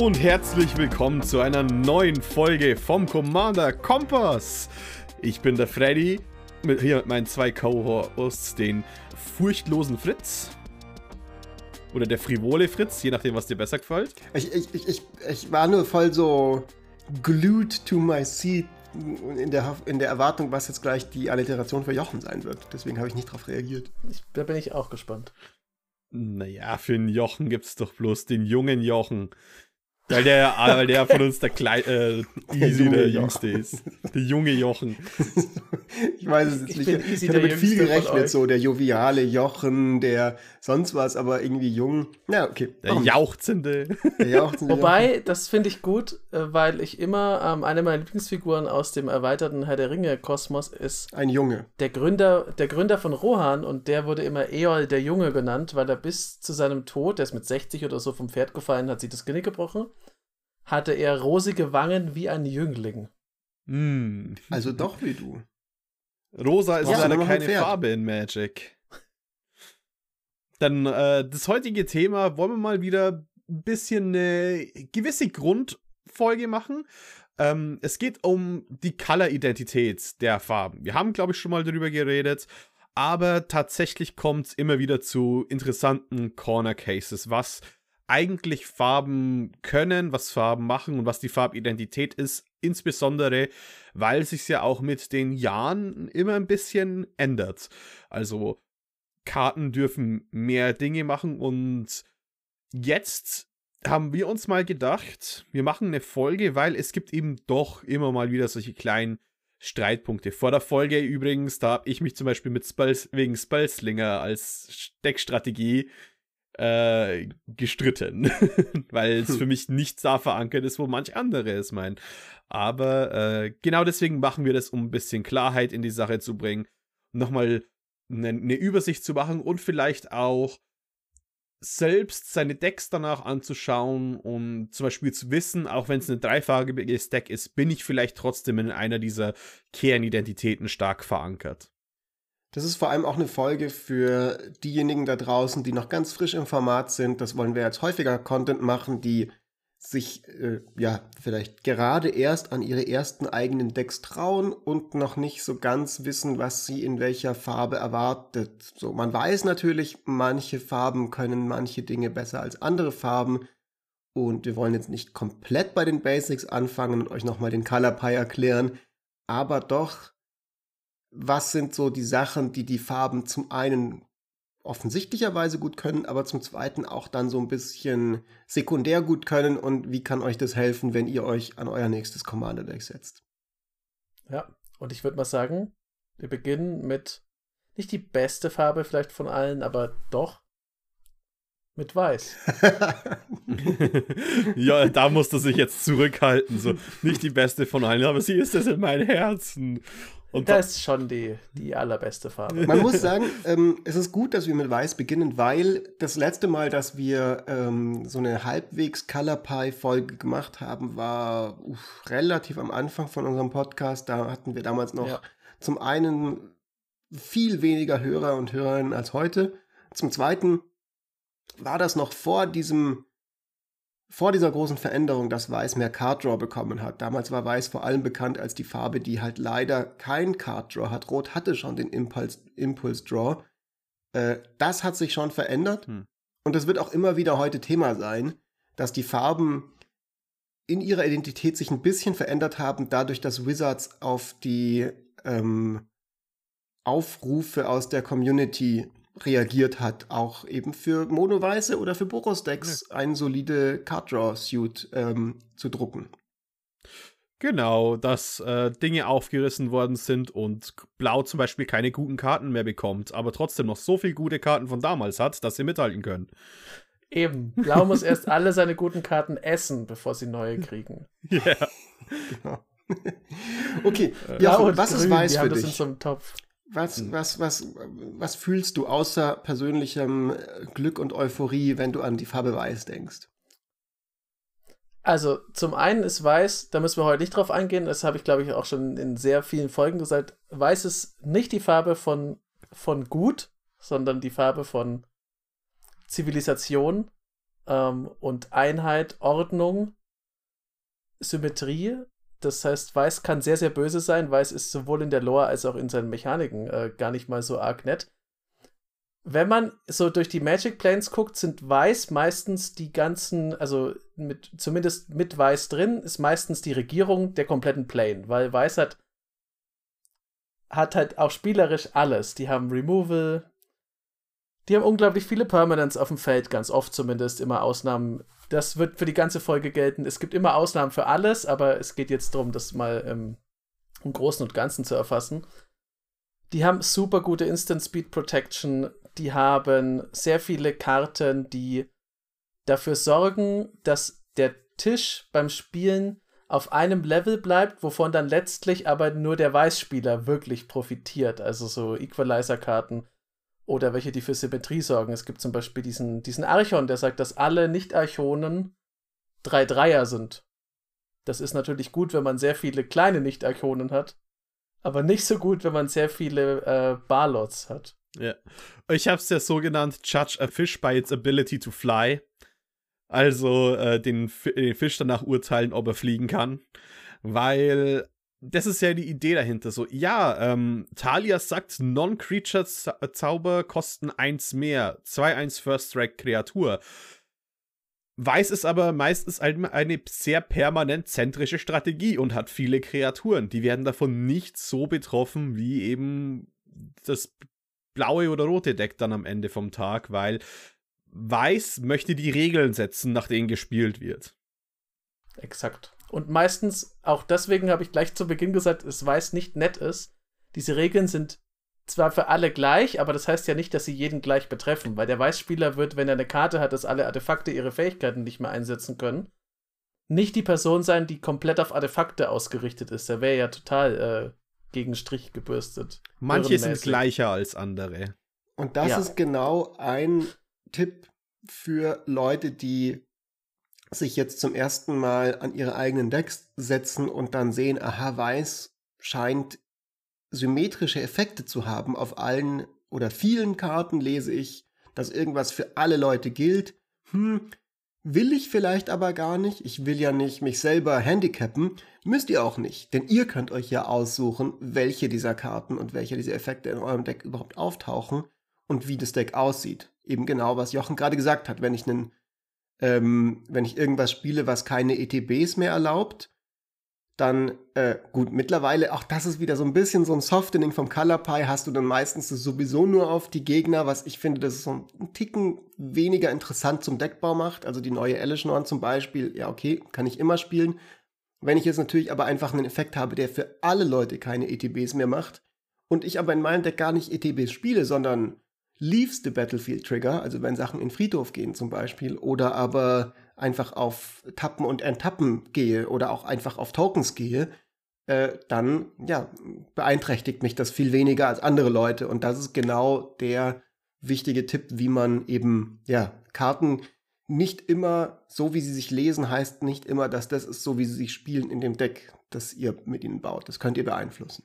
und herzlich willkommen zu einer neuen Folge vom Commander Kompass. Ich bin der Freddy, mit, hier mit meinen zwei Co-Hosts, den furchtlosen Fritz. Oder der frivole Fritz, je nachdem, was dir besser gefällt. Ich, ich, ich, ich, ich war nur voll so glued to my seat in der, in der Erwartung, was jetzt gleich die Alliteration für Jochen sein wird. Deswegen habe ich nicht darauf reagiert. Ich, da bin ich auch gespannt. Naja, für einen Jochen gibt es doch bloß den jungen Jochen. Weil der, weil der von uns der Klein, äh, Easy der, der Jüngste ist. Der junge Jochen. ich weiß es jetzt nicht. Ich, ich habe mit viel gerechnet, so der joviale Jochen, der sonst was, aber irgendwie jung. Ja, okay. Der Jauchzende. Der Jauchzende. Wobei, das finde ich gut, äh, weil ich immer, ähm, eine meiner Lieblingsfiguren aus dem erweiterten Herr der Ringe-Kosmos ist. Ein Junge. Der Gründer, der Gründer von Rohan und der wurde immer Eol der Junge genannt, weil er bis zu seinem Tod, der ist mit 60 oder so vom Pferd gefallen, hat sich das Genick gebrochen hatte er rosige Wangen wie ein Jüngling. Mm. Also doch wie du. Rosa ist leider keine Farbe in Magic. Dann äh, das heutige Thema wollen wir mal wieder ein bisschen eine gewisse Grundfolge machen. Ähm, es geht um die Color-Identität der Farben. Wir haben, glaube ich, schon mal darüber geredet, aber tatsächlich kommt es immer wieder zu interessanten Corner Cases, was eigentlich Farben können, was Farben machen und was die Farbidentität ist, insbesondere weil sich ja auch mit den Jahren immer ein bisschen ändert. Also Karten dürfen mehr Dinge machen und jetzt haben wir uns mal gedacht, wir machen eine Folge, weil es gibt eben doch immer mal wieder solche kleinen Streitpunkte. Vor der Folge übrigens, da habe ich mich zum Beispiel mit Spells, wegen Spellslinger als Deckstrategie äh, gestritten, weil es hm. für mich nicht da verankert ist, wo manch andere es meinen. Aber äh, genau deswegen machen wir das, um ein bisschen Klarheit in die Sache zu bringen, nochmal eine, eine Übersicht zu machen und vielleicht auch selbst seine Decks danach anzuschauen und zum Beispiel zu wissen, auch wenn es ein dreifarbiges Deck ist, bin ich vielleicht trotzdem in einer dieser Kernidentitäten stark verankert. Das ist vor allem auch eine Folge für diejenigen da draußen, die noch ganz frisch im Format sind. Das wollen wir jetzt häufiger Content machen, die sich äh, ja vielleicht gerade erst an ihre ersten eigenen Decks trauen und noch nicht so ganz wissen, was sie in welcher Farbe erwartet. So, man weiß natürlich, manche Farben können manche Dinge besser als andere Farben. Und wir wollen jetzt nicht komplett bei den Basics anfangen und euch nochmal den Color Pie erklären, aber doch was sind so die Sachen, die die Farben zum einen offensichtlicherweise gut können, aber zum zweiten auch dann so ein bisschen sekundär gut können und wie kann euch das helfen, wenn ihr euch an euer nächstes Commander Deck setzt? Ja, und ich würde mal sagen, wir beginnen mit nicht die beste Farbe vielleicht von allen, aber doch mit Weiß. ja, da musst du sich jetzt zurückhalten. So, nicht die beste von allen, aber sie ist es in meinem Herzen. Und das ist schon die, die allerbeste Farbe. Man muss sagen, ähm, es ist gut, dass wir mit Weiß beginnen, weil das letzte Mal, dass wir ähm, so eine halbwegs Color Pie Folge gemacht haben, war uff, relativ am Anfang von unserem Podcast. Da hatten wir damals noch ja. zum einen viel weniger Hörer und Hörerinnen als heute. Zum zweiten war das noch vor diesem vor dieser großen Veränderung, dass Weiß mehr Card Draw bekommen hat. Damals war Weiß vor allem bekannt als die Farbe, die halt leider kein Card Draw hat. Rot hatte schon den Impulse, Impulse Draw. Äh, das hat sich schon verändert. Hm. Und das wird auch immer wieder heute Thema sein, dass die Farben in ihrer Identität sich ein bisschen verändert haben, dadurch, dass Wizards auf die ähm, Aufrufe aus der Community reagiert hat, auch eben für Mono-Weiße oder für Boros-Decks ja. ein solide Card-Draw-Suit ähm, zu drucken. Genau, dass äh, Dinge aufgerissen worden sind und Blau zum Beispiel keine guten Karten mehr bekommt, aber trotzdem noch so viele gute Karten von damals hat, dass sie mithalten können. Eben, Blau muss erst alle seine guten Karten essen, bevor sie neue kriegen. Ja. Yeah. genau. okay, ja, ja was grün, ist weiß für dich? Das in so einem Topf. Was, hm. was, was, was fühlst du außer persönlichem äh, Glück und Euphorie, wenn du an die Farbe Weiß denkst? Also, zum einen ist Weiß, da müssen wir heute nicht drauf eingehen, das habe ich, glaube ich, auch schon in sehr vielen Folgen gesagt. Weiß ist nicht die Farbe von, von gut, sondern die Farbe von Zivilisation. ähm, und Einheit, Ordnung, Symmetrie. Das heißt, Weiß kann sehr, sehr böse sein. Weiß ist sowohl in der Lore als auch in seinen Mechaniken äh, gar nicht mal so arg nett. Wenn man so durch die Magic Planes guckt, sind Weiß meistens die ganzen, also mit, zumindest mit Weiß drin, ist meistens die Regierung der kompletten Plane, weil Weiß hat, hat halt auch spielerisch alles. Die haben Removal, die haben unglaublich viele Permanents auf dem Feld, ganz oft zumindest, immer Ausnahmen. Das wird für die ganze Folge gelten. Es gibt immer Ausnahmen für alles, aber es geht jetzt darum, das mal ähm, im Großen und Ganzen zu erfassen. Die haben super gute Instant Speed Protection. Die haben sehr viele Karten, die dafür sorgen, dass der Tisch beim Spielen auf einem Level bleibt, wovon dann letztlich aber nur der Weißspieler wirklich profitiert. Also so Equalizer-Karten oder welche, die für Symmetrie sorgen. Es gibt zum Beispiel diesen, diesen Archon, der sagt, dass alle Nicht-Archonen drei Dreier sind. Das ist natürlich gut, wenn man sehr viele kleine Nicht-Archonen hat, aber nicht so gut, wenn man sehr viele äh, Barlots hat. Ja. Ich habe es ja so genannt, Judge a Fish by its ability to fly. Also äh, den, den Fisch danach urteilen, ob er fliegen kann. Weil das ist ja die Idee dahinter. So, ja, ähm, Talia sagt, Non-Creature-Zauber kosten eins mehr. 2-1 First-Strike-Kreatur. Weiß ist aber meistens eine sehr permanent zentrische Strategie und hat viele Kreaturen. Die werden davon nicht so betroffen wie eben das blaue oder rote Deck dann am Ende vom Tag, weil Weiß möchte die Regeln setzen, nach denen gespielt wird. Exakt. Und meistens, auch deswegen habe ich gleich zu Beginn gesagt, es Weiß nicht nett ist. Diese Regeln sind zwar für alle gleich, aber das heißt ja nicht, dass sie jeden gleich betreffen, weil der Weißspieler wird, wenn er eine Karte hat, dass alle Artefakte ihre Fähigkeiten nicht mehr einsetzen können, nicht die Person sein, die komplett auf Artefakte ausgerichtet ist. Der wäre ja total äh, gegen Strich gebürstet. Manche sind gleicher als andere. Und das ja. ist genau ein Tipp für Leute, die sich jetzt zum ersten Mal an ihre eigenen Decks setzen und dann sehen, aha, weiß scheint symmetrische Effekte zu haben. Auf allen oder vielen Karten lese ich, dass irgendwas für alle Leute gilt. Hm, will ich vielleicht aber gar nicht. Ich will ja nicht mich selber handicappen. Müsst ihr auch nicht, denn ihr könnt euch ja aussuchen, welche dieser Karten und welche dieser Effekte in eurem Deck überhaupt auftauchen und wie das Deck aussieht. Eben genau, was Jochen gerade gesagt hat. Wenn ich einen ähm, wenn ich irgendwas spiele, was keine ETBs mehr erlaubt, dann, äh, gut, mittlerweile, auch das ist wieder so ein bisschen so ein Softening vom Color Pie, hast du dann meistens sowieso nur auf die Gegner, was ich finde, das ist so ein Ticken weniger interessant zum Deckbau macht. Also die neue Elishnorn zum Beispiel, ja, okay, kann ich immer spielen. Wenn ich jetzt natürlich aber einfach einen Effekt habe, der für alle Leute keine ETBs mehr macht und ich aber in meinem Deck gar nicht ETBs spiele, sondern leaves the battlefield trigger, also wenn Sachen in Friedhof gehen zum Beispiel, oder aber einfach auf Tappen und Enttappen gehe oder auch einfach auf Tokens gehe, äh, dann ja, beeinträchtigt mich das viel weniger als andere Leute. Und das ist genau der wichtige Tipp, wie man eben, ja, Karten nicht immer so, wie sie sich lesen, heißt nicht immer, dass das ist so, wie sie sich spielen in dem Deck, das ihr mit ihnen baut. Das könnt ihr beeinflussen.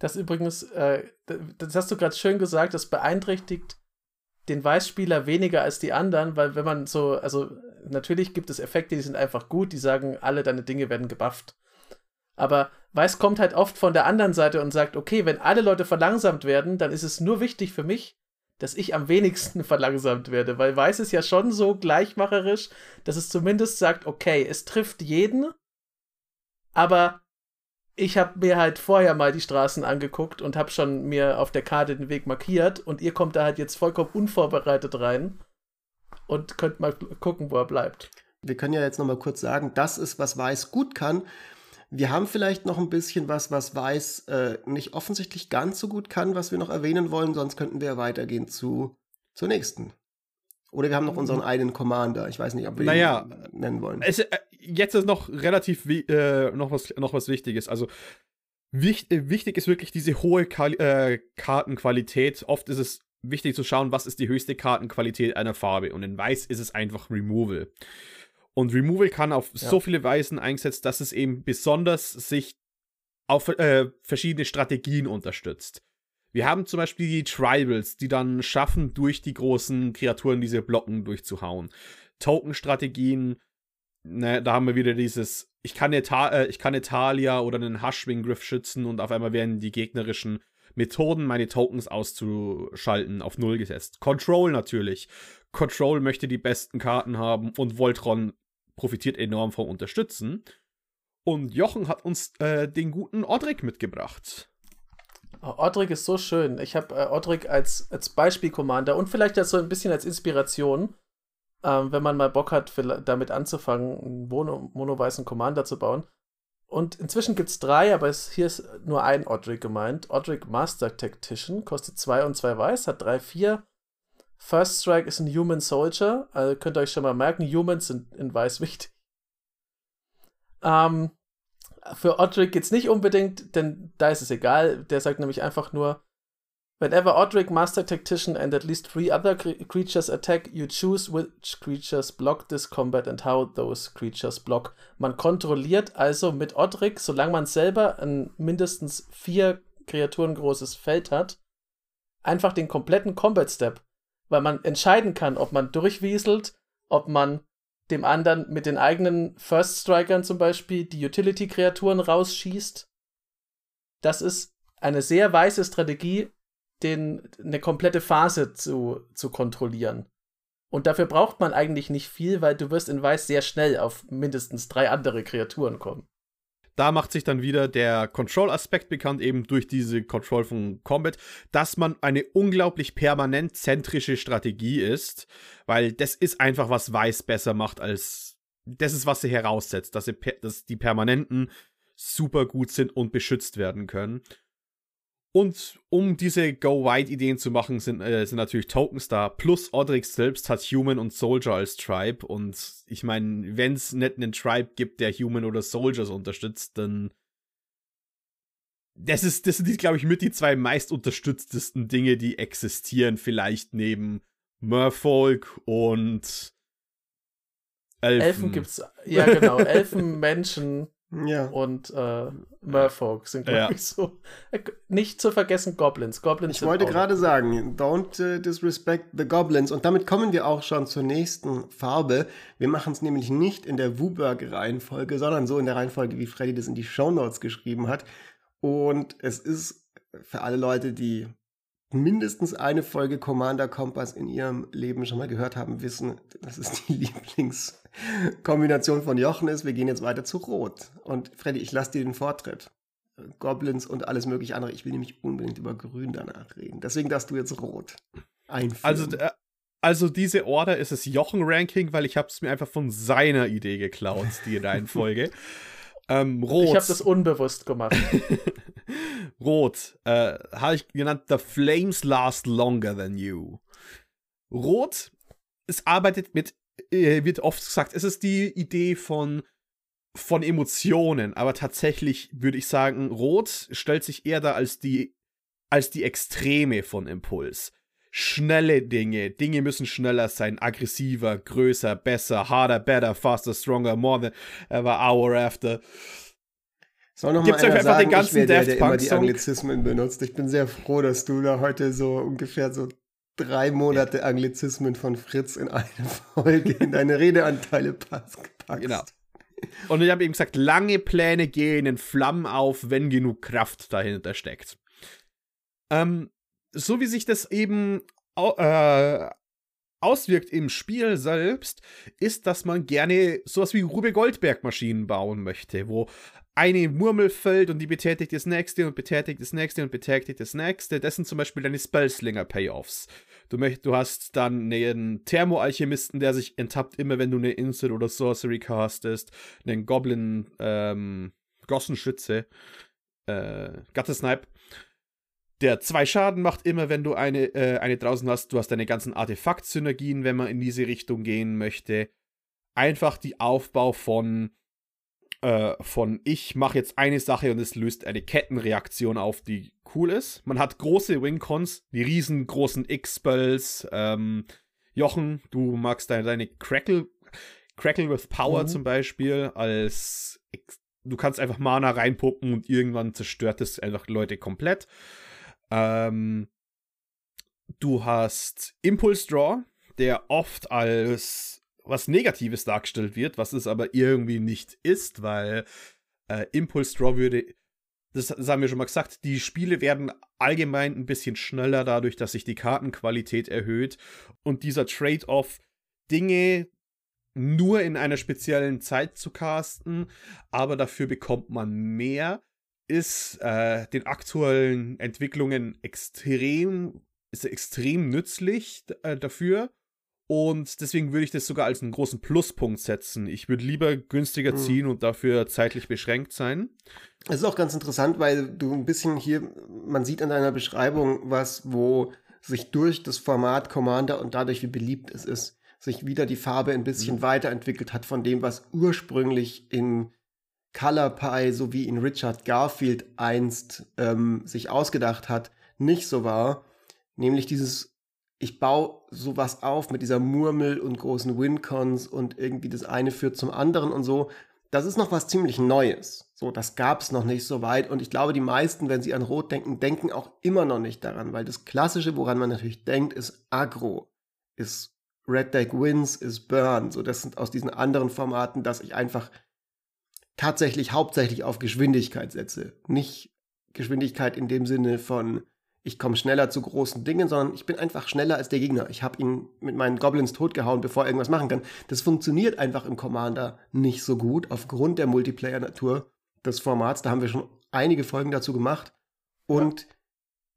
Das übrigens, äh, das hast du gerade schön gesagt, das beeinträchtigt den Weißspieler weniger als die anderen, weil wenn man so, also natürlich gibt es Effekte, die sind einfach gut, die sagen, alle deine Dinge werden gebufft. Aber Weiß kommt halt oft von der anderen Seite und sagt, okay, wenn alle Leute verlangsamt werden, dann ist es nur wichtig für mich, dass ich am wenigsten verlangsamt werde, weil Weiß ist ja schon so gleichmacherisch, dass es zumindest sagt, okay, es trifft jeden, aber ich habe mir halt vorher mal die Straßen angeguckt und habe schon mir auf der Karte den Weg markiert und ihr kommt da halt jetzt vollkommen unvorbereitet rein und könnt mal gucken, wo er bleibt. Wir können ja jetzt noch mal kurz sagen, das ist, was Weiß gut kann. Wir haben vielleicht noch ein bisschen was, was Weiß äh, nicht offensichtlich ganz so gut kann, was wir noch erwähnen wollen, sonst könnten wir weitergehen zu, zur nächsten. Oder wir haben noch unseren eigenen Commander. Ich weiß nicht, ob wir naja, ihn nennen wollen. Es, äh, jetzt ist noch relativ äh, noch, was, noch was Wichtiges. Also wichtig, äh, wichtig ist wirklich diese hohe Kal äh, Kartenqualität. Oft ist es wichtig zu schauen, was ist die höchste Kartenqualität einer Farbe. Und in Weiß ist es einfach Removal. Und Removal kann auf ja. so viele Weisen eingesetzt, dass es eben besonders sich auf äh, verschiedene Strategien unterstützt. Wir haben zum Beispiel die Tribals, die dann schaffen, durch die großen Kreaturen diese Blocken durchzuhauen. Token-Strategien, ne, da haben wir wieder dieses, ich kann, Eta äh, ich kann Italia oder einen Hushwing-Griff schützen und auf einmal werden die gegnerischen Methoden, meine Tokens auszuschalten, auf Null gesetzt. Control natürlich. Control möchte die besten Karten haben und Voltron profitiert enorm vom Unterstützen. Und Jochen hat uns äh, den guten Odrik mitgebracht. Oh, Odrik ist so schön. Ich habe äh, Odrik als, als Beispiel-Commander und vielleicht als so ein bisschen als Inspiration, ähm, wenn man mal Bock hat, damit anzufangen, einen mono, mono-weißen Commander zu bauen. Und inzwischen gibt es drei, aber es, hier ist nur ein Odrik gemeint. Odrik Master Tactician, kostet zwei und zwei weiß, hat drei, vier. First Strike ist ein Human Soldier, also könnt ihr euch schon mal merken, Humans sind in weiß wichtig. Ähm, für Odric geht's nicht unbedingt, denn da ist es egal. Der sagt nämlich einfach nur, Whenever Odric, Master Tactician and at least three other creatures attack, you choose which creatures block this combat and how those creatures block. Man kontrolliert also mit Odric, solange man selber ein mindestens vier Kreaturen großes Feld hat, einfach den kompletten Combat Step, weil man entscheiden kann, ob man durchwieselt, ob man dem anderen mit den eigenen First Strikern zum Beispiel die Utility-Kreaturen rausschießt. Das ist eine sehr weiße Strategie, den, eine komplette Phase zu, zu kontrollieren. Und dafür braucht man eigentlich nicht viel, weil du wirst in Weiß sehr schnell auf mindestens drei andere Kreaturen kommen. Da macht sich dann wieder der Control-Aspekt bekannt, eben durch diese Control von Combat, dass man eine unglaublich permanent zentrische Strategie ist, weil das ist einfach, was Weiß besser macht als. Das ist, was sie heraussetzt, dass, sie, dass die Permanenten super gut sind und beschützt werden können. Und um diese Go-Wide-Ideen zu machen, sind, äh, sind natürlich Tokens da. Plus Odrix selbst hat Human und Soldier als Tribe. Und ich meine, wenn es nicht einen Tribe gibt, der Human oder Soldiers unterstützt, dann. Das, ist, das sind, glaube ich, mit die zwei meist unterstütztesten Dinge, die existieren. Vielleicht neben Merfolk und Elfen. Elfen gibt's. Ja, genau. Elfen, Menschen, ja. Und äh, Merfolk sind, glaube ja. ich, so. Äh, nicht zu vergessen Goblins. Goblins ich wollte gerade sagen, don't uh, disrespect the Goblins. Und damit kommen wir auch schon zur nächsten Farbe. Wir machen es nämlich nicht in der Wuberg-Reihenfolge, sondern so in der Reihenfolge, wie Freddy das in die Shownotes geschrieben hat. Und es ist für alle Leute, die mindestens eine Folge Commander Kompass in ihrem Leben schon mal gehört haben, wissen, das ist die Lieblingskombination von Jochen ist. Wir gehen jetzt weiter zu Rot. Und Freddy, ich lasse dir den Vortritt. Goblins und alles mögliche andere. Ich will nämlich unbedingt über Grün danach reden. Deswegen darfst du jetzt Rot einführen. Also, äh, also diese Order ist das Jochen-Ranking, weil ich habe es mir einfach von seiner Idee geklaut, die Reihenfolge. ähm, Rot. Ich habe das unbewusst gemacht. Rot äh, habe ich genannt, The Flames Last Longer Than You. Rot, es arbeitet mit, wird oft gesagt, es ist die Idee von, von Emotionen, aber tatsächlich würde ich sagen, Rot stellt sich eher da als die, als die Extreme von Impuls. Schnelle Dinge, Dinge müssen schneller sein, aggressiver, größer, besser, harder, better, faster, stronger, more than ever, hour after. Soll noch Gibt's mal einfach sagen, den ganzen ich der, der immer die Anglizismen benutzt. Ich bin sehr froh, dass du da heute so ungefähr so drei Monate ja. Anglizismen von Fritz in eine Folge in deine Redeanteile packst. Genau. Und ich habe eben gesagt, lange Pläne gehen in Flammen auf, wenn genug Kraft dahinter steckt. Ähm, so wie sich das eben äh, auswirkt im Spiel selbst, ist, dass man gerne sowas wie Rube Goldberg Maschinen bauen möchte, wo eine Murmel fällt und die betätigt das nächste und betätigt das nächste und betätigt das nächste. Das sind zum Beispiel deine Spellslinger-Payoffs. Du, du hast dann einen Thermo-Alchemisten, der sich enttappt, immer wenn du eine Instant oder Sorcery castest. Einen Goblin, ähm, Gossenschütze, äh, Gattesnipe. Der zwei Schaden macht immer, wenn du eine, äh, eine draußen hast. Du hast deine ganzen Artefakt-Synergien, wenn man in diese Richtung gehen möchte. Einfach die Aufbau von äh, von ich mache jetzt eine Sache und es löst eine Kettenreaktion auf, die cool ist. Man hat große Wincons, die riesengroßen X-Spells. Ähm, Jochen, du magst deine, deine Crackle, Crackle with Power mhm. zum Beispiel als du kannst einfach Mana reinpuppen und irgendwann zerstört es einfach Leute komplett. Ähm, du hast Impulse Draw, der oft als was Negatives dargestellt wird, was es aber irgendwie nicht ist, weil äh, Impulse Draw würde, das, das haben wir schon mal gesagt, die Spiele werden allgemein ein bisschen schneller dadurch, dass sich die Kartenqualität erhöht und dieser Trade-off, Dinge nur in einer speziellen Zeit zu casten, aber dafür bekommt man mehr, ist äh, den aktuellen Entwicklungen extrem, ist extrem nützlich äh, dafür. Und deswegen würde ich das sogar als einen großen Pluspunkt setzen. Ich würde lieber günstiger mhm. ziehen und dafür zeitlich beschränkt sein. Es ist auch ganz interessant, weil du ein bisschen hier, man sieht an deiner Beschreibung was, wo sich durch das Format Commander und dadurch, wie beliebt es ist, sich wieder die Farbe ein bisschen mhm. weiterentwickelt hat von dem, was ursprünglich in Color Pie sowie in Richard Garfield einst ähm, sich ausgedacht hat, nicht so war. Nämlich dieses, ich baue sowas auf mit dieser Murmel und großen Wincons und irgendwie das eine führt zum anderen und so. Das ist noch was ziemlich Neues. So, das gab es noch nicht so weit. Und ich glaube, die meisten, wenn sie an Rot denken, denken auch immer noch nicht daran, weil das Klassische, woran man natürlich denkt, ist Agro, ist Red Deck Wins, ist Burn. So, das sind aus diesen anderen Formaten, dass ich einfach tatsächlich hauptsächlich auf Geschwindigkeit setze. Nicht Geschwindigkeit in dem Sinne von, ich komme schneller zu großen Dingen, sondern ich bin einfach schneller als der Gegner. Ich habe ihn mit meinen Goblins totgehauen, bevor er irgendwas machen kann. Das funktioniert einfach im Commander nicht so gut, aufgrund der Multiplayer-Natur des Formats. Da haben wir schon einige Folgen dazu gemacht. Und ja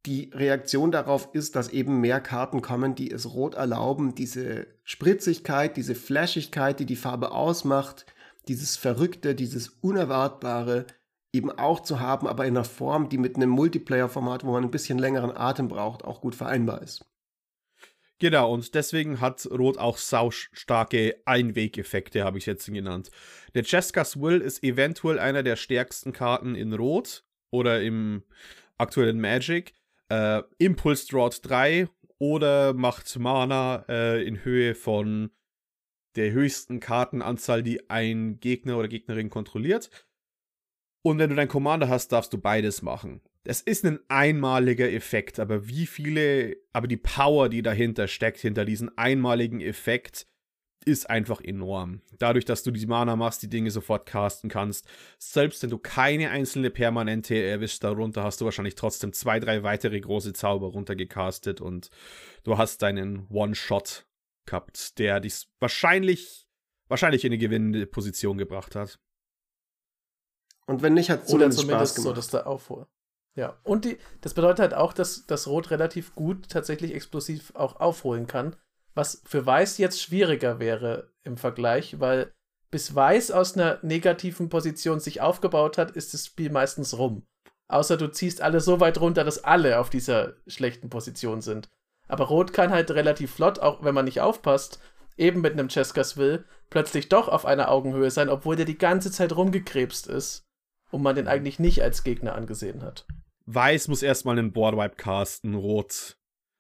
die Reaktion darauf ist, dass eben mehr Karten kommen, die es rot erlauben, diese Spritzigkeit, diese Flashigkeit, die die Farbe ausmacht, dieses Verrückte, dieses Unerwartbare eben auch zu haben, aber in einer Form, die mit einem Multiplayer-Format, wo man ein bisschen längeren Atem braucht, auch gut vereinbar ist. Genau, und deswegen hat Rot auch saustarke Einwegeffekte, habe ich jetzt genannt. Der Jessica's Will ist eventuell einer der stärksten Karten in Rot oder im aktuellen Magic äh, Impulse Drought 3 oder macht Mana äh, in Höhe von der höchsten Kartenanzahl, die ein Gegner oder Gegnerin kontrolliert. Und wenn du deinen Commander hast, darfst du beides machen. Es ist ein einmaliger Effekt, aber wie viele, aber die Power, die dahinter steckt, hinter diesem einmaligen Effekt, ist einfach enorm. Dadurch, dass du die Mana machst, die Dinge sofort casten kannst. Selbst wenn du keine einzelne Permanente erwischt darunter, hast du wahrscheinlich trotzdem zwei, drei weitere große Zauber runtergecastet und du hast deinen One-Shot gehabt, der dich wahrscheinlich, wahrscheinlich in eine gewinnende Position gebracht hat. Und wenn nicht, hat es zumindest, zumindest Spaß gemacht. so, dass der Aufruhr. Ja, und die, das bedeutet halt auch, dass das Rot relativ gut tatsächlich explosiv auch aufholen kann was für Weiß jetzt schwieriger wäre im Vergleich, weil bis Weiß aus einer negativen Position sich aufgebaut hat, ist das Spiel meistens rum. Außer du ziehst alle so weit runter, dass alle auf dieser schlechten Position sind. Aber Rot kann halt relativ flott, auch wenn man nicht aufpasst, eben mit einem Cheskas Will, plötzlich doch auf einer Augenhöhe sein, obwohl der die ganze Zeit rumgekrebst ist und man den eigentlich nicht als Gegner angesehen hat. Weiß muss erstmal einen Boardwipe casten, Rot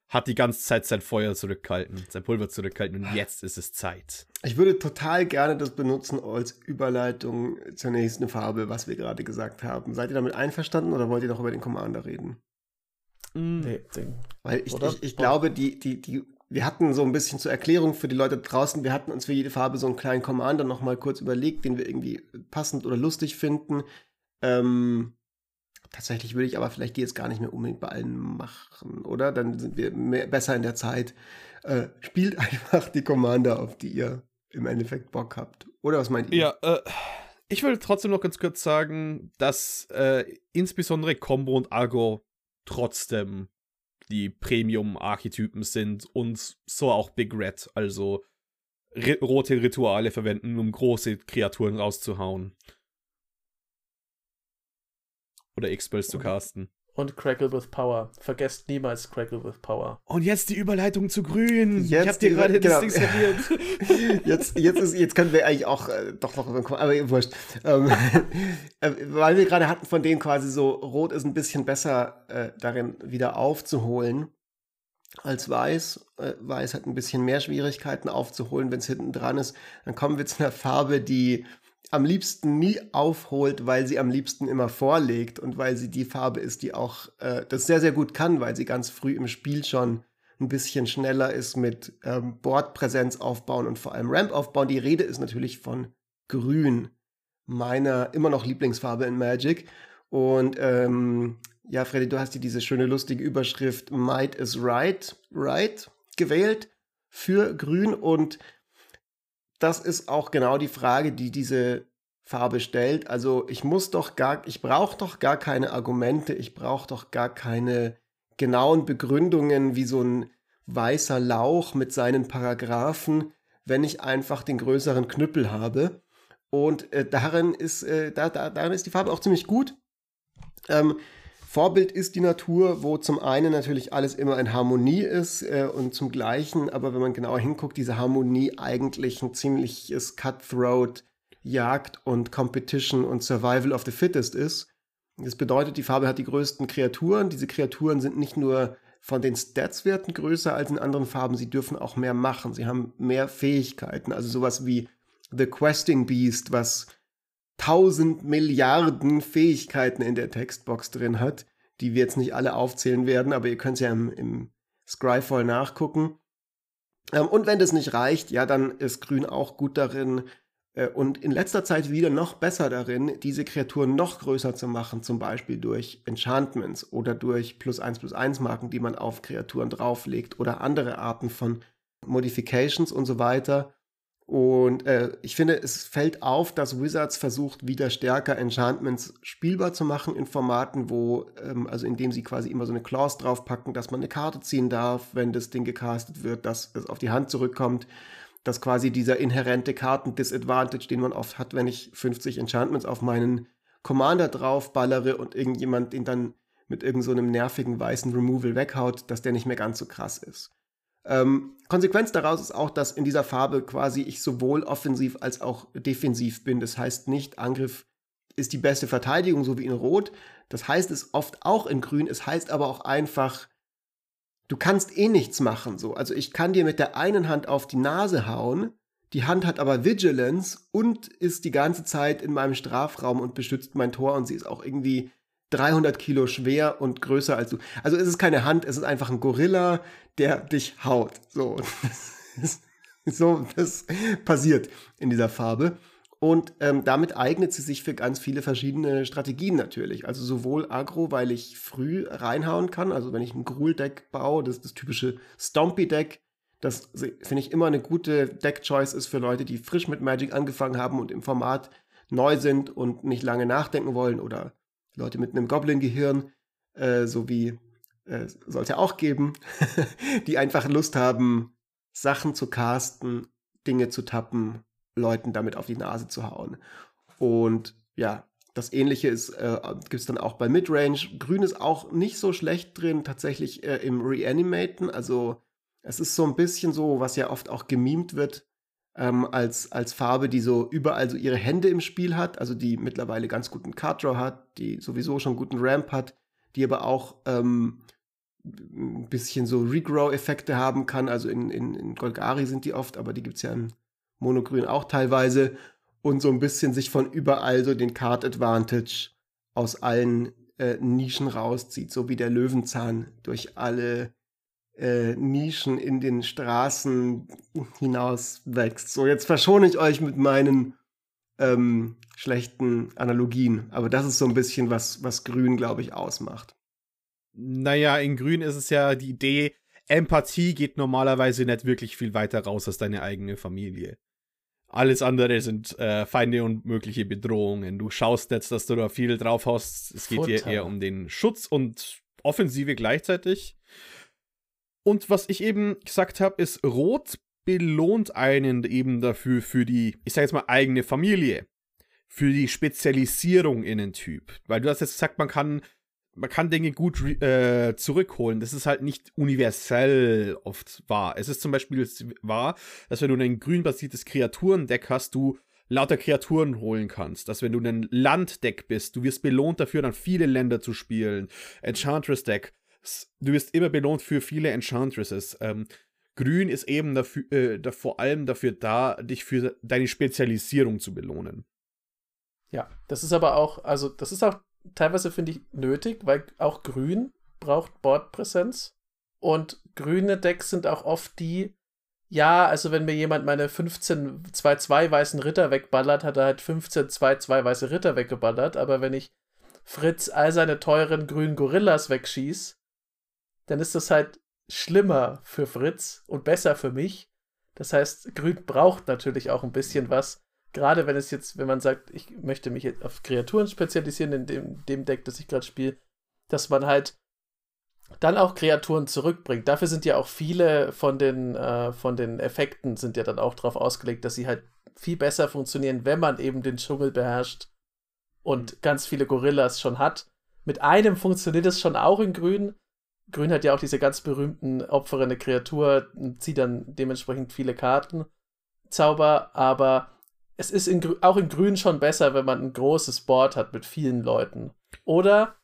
hat die ganze Zeit sein Feuer zurückgehalten, sein Pulver zurückgehalten und jetzt ist es Zeit. Ich würde total gerne das benutzen als Überleitung zur nächsten Farbe, was wir gerade gesagt haben. Seid ihr damit einverstanden oder wollt ihr noch über den Commander reden? Mm. Nee, Ding. Weil ich, ich, ich glaube, die, die, die, wir hatten so ein bisschen zur Erklärung für die Leute draußen, wir hatten uns für jede Farbe so einen kleinen Commander nochmal kurz überlegt, den wir irgendwie passend oder lustig finden. Ähm, Tatsächlich würde ich aber vielleicht die jetzt gar nicht mehr unbedingt bei allen machen, oder? Dann sind wir mehr, besser in der Zeit. Äh, spielt einfach die Commander, auf die ihr im Endeffekt Bock habt. Oder was meint ihr? Ja, äh, ich würde trotzdem noch ganz kurz sagen, dass äh, insbesondere Combo und Argo trotzdem die Premium-Archetypen sind und so auch Big Red, also rote Rituale verwenden, um große Kreaturen rauszuhauen. Oder X-Spells zu casten. Und Crackle with Power. Vergesst niemals Crackle with Power. Und jetzt die Überleitung zu Grün. Jetzt ich hab dir gerade genau. das Ding serviert. jetzt, jetzt, ist, jetzt können wir eigentlich auch äh, doch noch, aber wurscht. Ähm, äh, weil wir gerade hatten von denen quasi so, Rot ist ein bisschen besser äh, darin wieder aufzuholen als Weiß. Äh, Weiß hat ein bisschen mehr Schwierigkeiten aufzuholen, wenn es hinten dran ist. Dann kommen wir zu einer Farbe, die am liebsten nie aufholt, weil sie am liebsten immer vorlegt und weil sie die Farbe ist, die auch äh, das sehr, sehr gut kann, weil sie ganz früh im Spiel schon ein bisschen schneller ist mit ähm, Bordpräsenz aufbauen und vor allem Ramp aufbauen. Die Rede ist natürlich von Grün, meiner immer noch Lieblingsfarbe in Magic. Und ähm, ja, Freddy, du hast dir diese schöne, lustige Überschrift Might is Right, Right gewählt für Grün und das ist auch genau die Frage, die diese Farbe stellt. Also ich muss doch gar, ich brauche doch gar keine Argumente, ich brauche doch gar keine genauen Begründungen wie so ein weißer Lauch mit seinen Paragraphen, wenn ich einfach den größeren Knüppel habe. Und äh, darin, ist, äh, da, da, darin ist die Farbe auch ziemlich gut. Ähm, Vorbild ist die Natur, wo zum einen natürlich alles immer in Harmonie ist äh, und zum gleichen, aber wenn man genauer hinguckt, diese Harmonie eigentlich ein ziemliches Cutthroat, Jagd und Competition und Survival of the Fittest ist. Das bedeutet, die Farbe hat die größten Kreaturen. Diese Kreaturen sind nicht nur von den Statswerten größer als in anderen Farben, sie dürfen auch mehr machen. Sie haben mehr Fähigkeiten, also sowas wie The Questing Beast, was tausend Milliarden Fähigkeiten in der Textbox drin hat, die wir jetzt nicht alle aufzählen werden, aber ihr könnt es ja im, im Scryfall nachgucken. Ähm, und wenn das nicht reicht, ja, dann ist Grün auch gut darin äh, und in letzter Zeit wieder noch besser darin, diese Kreaturen noch größer zu machen, zum Beispiel durch Enchantments oder durch plus 1 plus 1 Marken, die man auf Kreaturen drauflegt oder andere Arten von Modifications und so weiter. Und äh, ich finde, es fällt auf, dass Wizards versucht, wieder stärker Enchantments spielbar zu machen in Formaten, wo, ähm, also indem sie quasi immer so eine Clause draufpacken, dass man eine Karte ziehen darf, wenn das Ding gecastet wird, dass es auf die Hand zurückkommt, dass quasi dieser inhärente Karten-Disadvantage, den man oft hat, wenn ich 50 Enchantments auf meinen Commander draufballere und irgendjemand den dann mit irgendeinem so nervigen weißen Removal weghaut, dass der nicht mehr ganz so krass ist. Ähm, Konsequenz daraus ist auch, dass in dieser Farbe quasi ich sowohl offensiv als auch defensiv bin. Das heißt nicht, Angriff ist die beste Verteidigung, so wie in Rot. Das heißt es oft auch in Grün. Es heißt aber auch einfach, du kannst eh nichts machen. So. Also ich kann dir mit der einen Hand auf die Nase hauen, die Hand hat aber Vigilance und ist die ganze Zeit in meinem Strafraum und beschützt mein Tor und sie ist auch irgendwie 300 Kilo schwer und größer als du. Also es ist keine Hand, es ist einfach ein Gorilla, der dich haut. So, das, so, das passiert in dieser Farbe. Und ähm, damit eignet sie sich für ganz viele verschiedene Strategien natürlich. Also sowohl Agro, weil ich früh reinhauen kann. Also wenn ich ein Gruul-Deck baue, das ist das typische Stompy-Deck. Das finde ich immer eine gute Deck-Choice ist für Leute, die frisch mit Magic angefangen haben und im Format neu sind und nicht lange nachdenken wollen oder Leute mit einem Goblin-Gehirn, äh, so wie äh, sollte auch geben, die einfach Lust haben, Sachen zu casten, Dinge zu tappen, Leuten damit auf die Nase zu hauen. Und ja, das ähnliche ist, äh, gibt es dann auch bei Midrange. Grün ist auch nicht so schlecht drin, tatsächlich äh, im Reanimaten. Also es ist so ein bisschen so, was ja oft auch gemimt wird, ähm, als, als Farbe, die so überall so ihre Hände im Spiel hat, also die mittlerweile ganz guten Card Draw hat, die sowieso schon guten Ramp hat, die aber auch ähm, ein bisschen so Regrow-Effekte haben kann. Also in, in, in Golgari sind die oft, aber die gibt es ja in Monogrün auch teilweise. Und so ein bisschen sich von überall so den Card Advantage aus allen äh, Nischen rauszieht, so wie der Löwenzahn durch alle äh, Nischen in den Straßen hinaus wächst. So, jetzt verschone ich euch mit meinen ähm, schlechten Analogien, aber das ist so ein bisschen was, was Grün, glaube ich, ausmacht. Naja, in Grün ist es ja die Idee, Empathie geht normalerweise nicht wirklich viel weiter raus als deine eigene Familie. Alles andere sind äh, Feinde und mögliche Bedrohungen. Du schaust jetzt, dass du da viel drauf hast. Es geht hier eher um den Schutz und Offensive gleichzeitig. Und was ich eben gesagt habe, ist, Rot belohnt einen eben dafür, für die, ich sage jetzt mal, eigene Familie. Für die Spezialisierung in den Typ. Weil du hast jetzt gesagt, man kann, man kann Dinge gut äh, zurückholen. Das ist halt nicht universell oft wahr. Es ist zum Beispiel wahr, dass wenn du ein grün-basiertes Kreaturendeck hast, du lauter Kreaturen holen kannst. Dass wenn du ein Landdeck bist, du wirst belohnt dafür, dann viele Länder zu spielen. Enchantress-Deck, du wirst immer belohnt für viele Enchantresses. Ähm, Grün ist eben dafür, äh, da, vor allem dafür da, dich für deine Spezialisierung zu belohnen. Ja, das ist aber auch, also das ist auch teilweise, finde ich, nötig, weil auch Grün braucht Bordpräsenz. Und grüne Decks sind auch oft die, ja, also wenn mir jemand meine 15 2-2 weißen Ritter wegballert, hat er halt 15 2-2 weiße Ritter weggeballert. Aber wenn ich Fritz all seine teuren grünen Gorillas wegschieß, dann ist das halt schlimmer für Fritz und besser für mich. Das heißt, Grün braucht natürlich auch ein bisschen was. Gerade wenn es jetzt, wenn man sagt, ich möchte mich jetzt auf Kreaturen spezialisieren in dem, dem Deck, das ich gerade spiele, dass man halt dann auch Kreaturen zurückbringt. Dafür sind ja auch viele von den, äh, von den Effekten sind ja dann auch darauf ausgelegt, dass sie halt viel besser funktionieren, wenn man eben den Dschungel beherrscht und ganz viele Gorillas schon hat. Mit einem funktioniert es schon auch in Grün. Grün hat ja auch diese ganz berühmten opfere eine Kreatur, zieht dann dementsprechend viele Karten. Zauber, aber es ist in, auch in Grün schon besser, wenn man ein großes Board hat mit vielen Leuten. Oder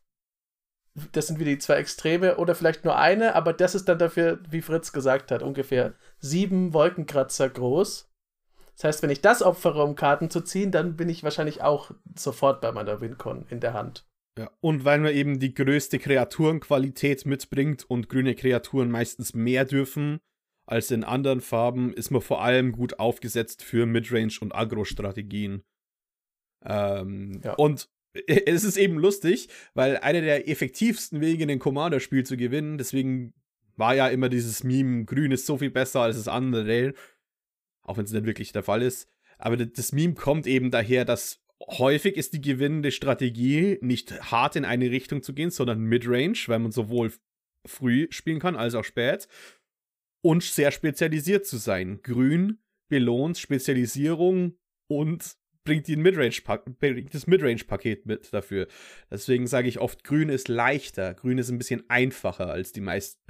das sind wieder die zwei Extreme oder vielleicht nur eine, aber das ist dann dafür, wie Fritz gesagt hat, ungefähr sieben Wolkenkratzer groß. Das heißt, wenn ich das opfere, um Karten zu ziehen, dann bin ich wahrscheinlich auch sofort bei meiner Wincon in der Hand. Ja, und weil man eben die größte Kreaturenqualität mitbringt und grüne Kreaturen meistens mehr dürfen als in anderen Farben, ist man vor allem gut aufgesetzt für Midrange- und Agro-Strategien. Ähm, ja. Und es ist eben lustig, weil einer der effektivsten Wege, ein Commander-Spiel zu gewinnen, deswegen war ja immer dieses Meme, grün ist so viel besser als das andere, auch wenn es nicht wirklich der Fall ist. Aber das Meme kommt eben daher, dass häufig ist die gewinnende Strategie nicht hart in eine Richtung zu gehen, sondern Midrange, weil man sowohl früh spielen kann als auch spät und sehr spezialisiert zu sein. Grün belohnt Spezialisierung und bringt, die Midrange bringt das Midrange-Paket mit dafür. Deswegen sage ich oft, grün ist leichter. Grün ist ein bisschen einfacher als die meisten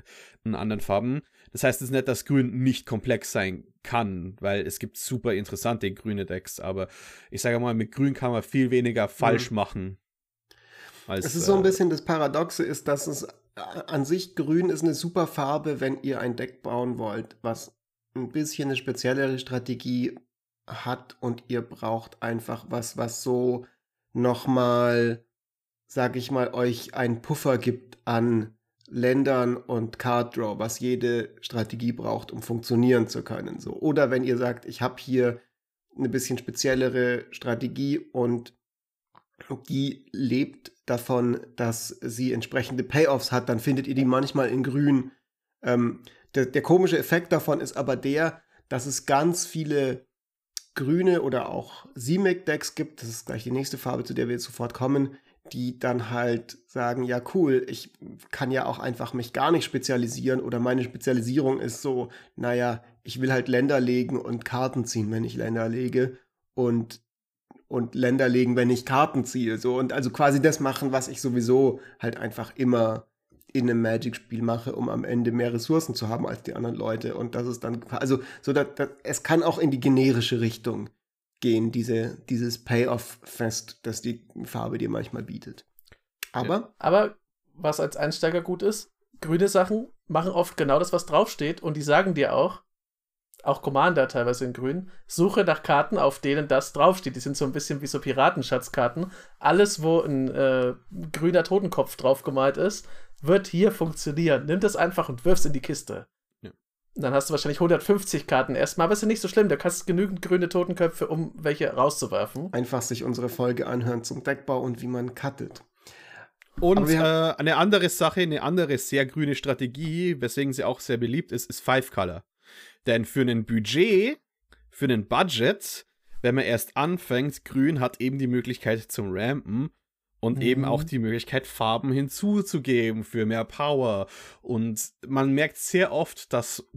anderen Farben. Das heißt es ist nicht, dass grün nicht komplex sein kann, weil es gibt super interessante grüne Decks, aber ich sage mal, mit grün kann man viel weniger falsch mhm. machen. Als, es ist so ein äh, bisschen das Paradoxe ist, dass es äh, an sich grün ist eine super Farbe, wenn ihr ein Deck bauen wollt, was ein bisschen eine speziellere Strategie hat und ihr braucht einfach was, was so nochmal, sag ich mal, euch einen Puffer gibt an Ländern und Card Draw, was jede Strategie braucht, um funktionieren zu können. So. Oder wenn ihr sagt, ich habe hier eine bisschen speziellere Strategie und die lebt davon, dass sie entsprechende Payoffs hat, dann findet ihr die manchmal in grün. Ähm, der, der komische Effekt davon ist aber der, dass es ganz viele grüne oder auch CMAC-Decks gibt, das ist gleich die nächste Farbe, zu der wir jetzt sofort kommen, die dann halt sagen, ja cool, ich kann ja auch einfach mich gar nicht spezialisieren oder meine Spezialisierung ist so, naja, ich will halt Länder legen und Karten ziehen, wenn ich Länder lege und und Länder legen, wenn ich Karten ziehe, so und also quasi das machen, was ich sowieso halt einfach immer in einem Magic-Spiel mache, um am Ende mehr Ressourcen zu haben als die anderen Leute. Und das ist dann, also, so dass, dass, es kann auch in die generische Richtung gehen, diese, dieses Payoff-Fest, das die Farbe dir manchmal bietet. Aber. Ja, aber was als Einsteiger gut ist, grüne Sachen machen oft genau das, was draufsteht. Und die sagen dir auch, auch Commander teilweise in grün, suche nach Karten, auf denen das draufsteht. Die sind so ein bisschen wie so Piratenschatzkarten. Alles, wo ein äh, grüner Totenkopf draufgemalt ist, wird hier funktionieren. Nimm das einfach und wirf's in die Kiste. Dann hast du wahrscheinlich 150 Karten erstmal, aber ist ja nicht so schlimm. Da kannst genügend grüne Totenköpfe, um welche rauszuwerfen. Einfach sich unsere Folge anhören zum Deckbau und wie man cuttet. Und äh, eine andere Sache, eine andere sehr grüne Strategie, weswegen sie auch sehr beliebt ist, ist Five Color. Denn für ein Budget, für ein Budget, wenn man erst anfängt, grün hat eben die Möglichkeit zum Rampen und mhm. eben auch die Möglichkeit, Farben hinzuzugeben für mehr Power. Und man merkt sehr oft, dass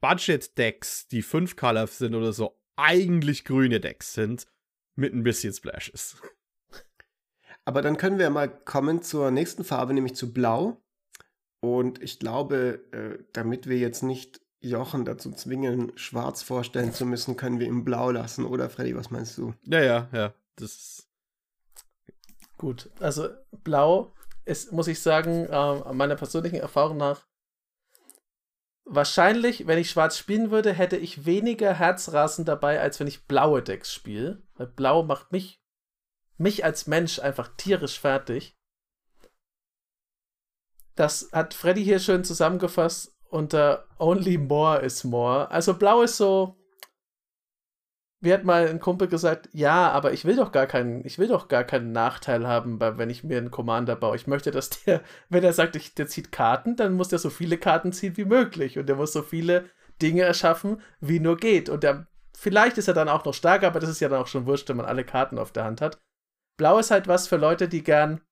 Budget-Decks, die 5 Color sind oder so, eigentlich grüne Decks sind, mit ein bisschen Splashes. Aber dann können wir mal kommen zur nächsten Farbe, nämlich zu Blau. Und ich glaube, äh, damit wir jetzt nicht Jochen dazu zwingen, schwarz vorstellen zu müssen, können wir ihm blau lassen, oder Freddy, was meinst du? Ja, ja, ja. Das Gut, also blau ist, muss ich sagen, äh, meiner persönlichen Erfahrung nach, wahrscheinlich, wenn ich schwarz spielen würde, hätte ich weniger Herzrasen dabei, als wenn ich blaue Decks spiele. Weil blau macht mich mich als Mensch einfach tierisch fertig. Das hat Freddy hier schön zusammengefasst unter Only More is More. Also blau ist so. Wie hat mal ein Kumpel gesagt, ja, aber ich will doch gar keinen, ich will doch gar keinen Nachteil haben, wenn ich mir einen Commander baue. Ich möchte, dass der, wenn er sagt, der zieht Karten, dann muss der so viele Karten ziehen wie möglich und der muss so viele Dinge erschaffen, wie nur geht. Und der, vielleicht ist er dann auch noch stärker, aber das ist ja dann auch schon wurscht, wenn man alle Karten auf der Hand hat. Blau ist halt was für Leute, die gern,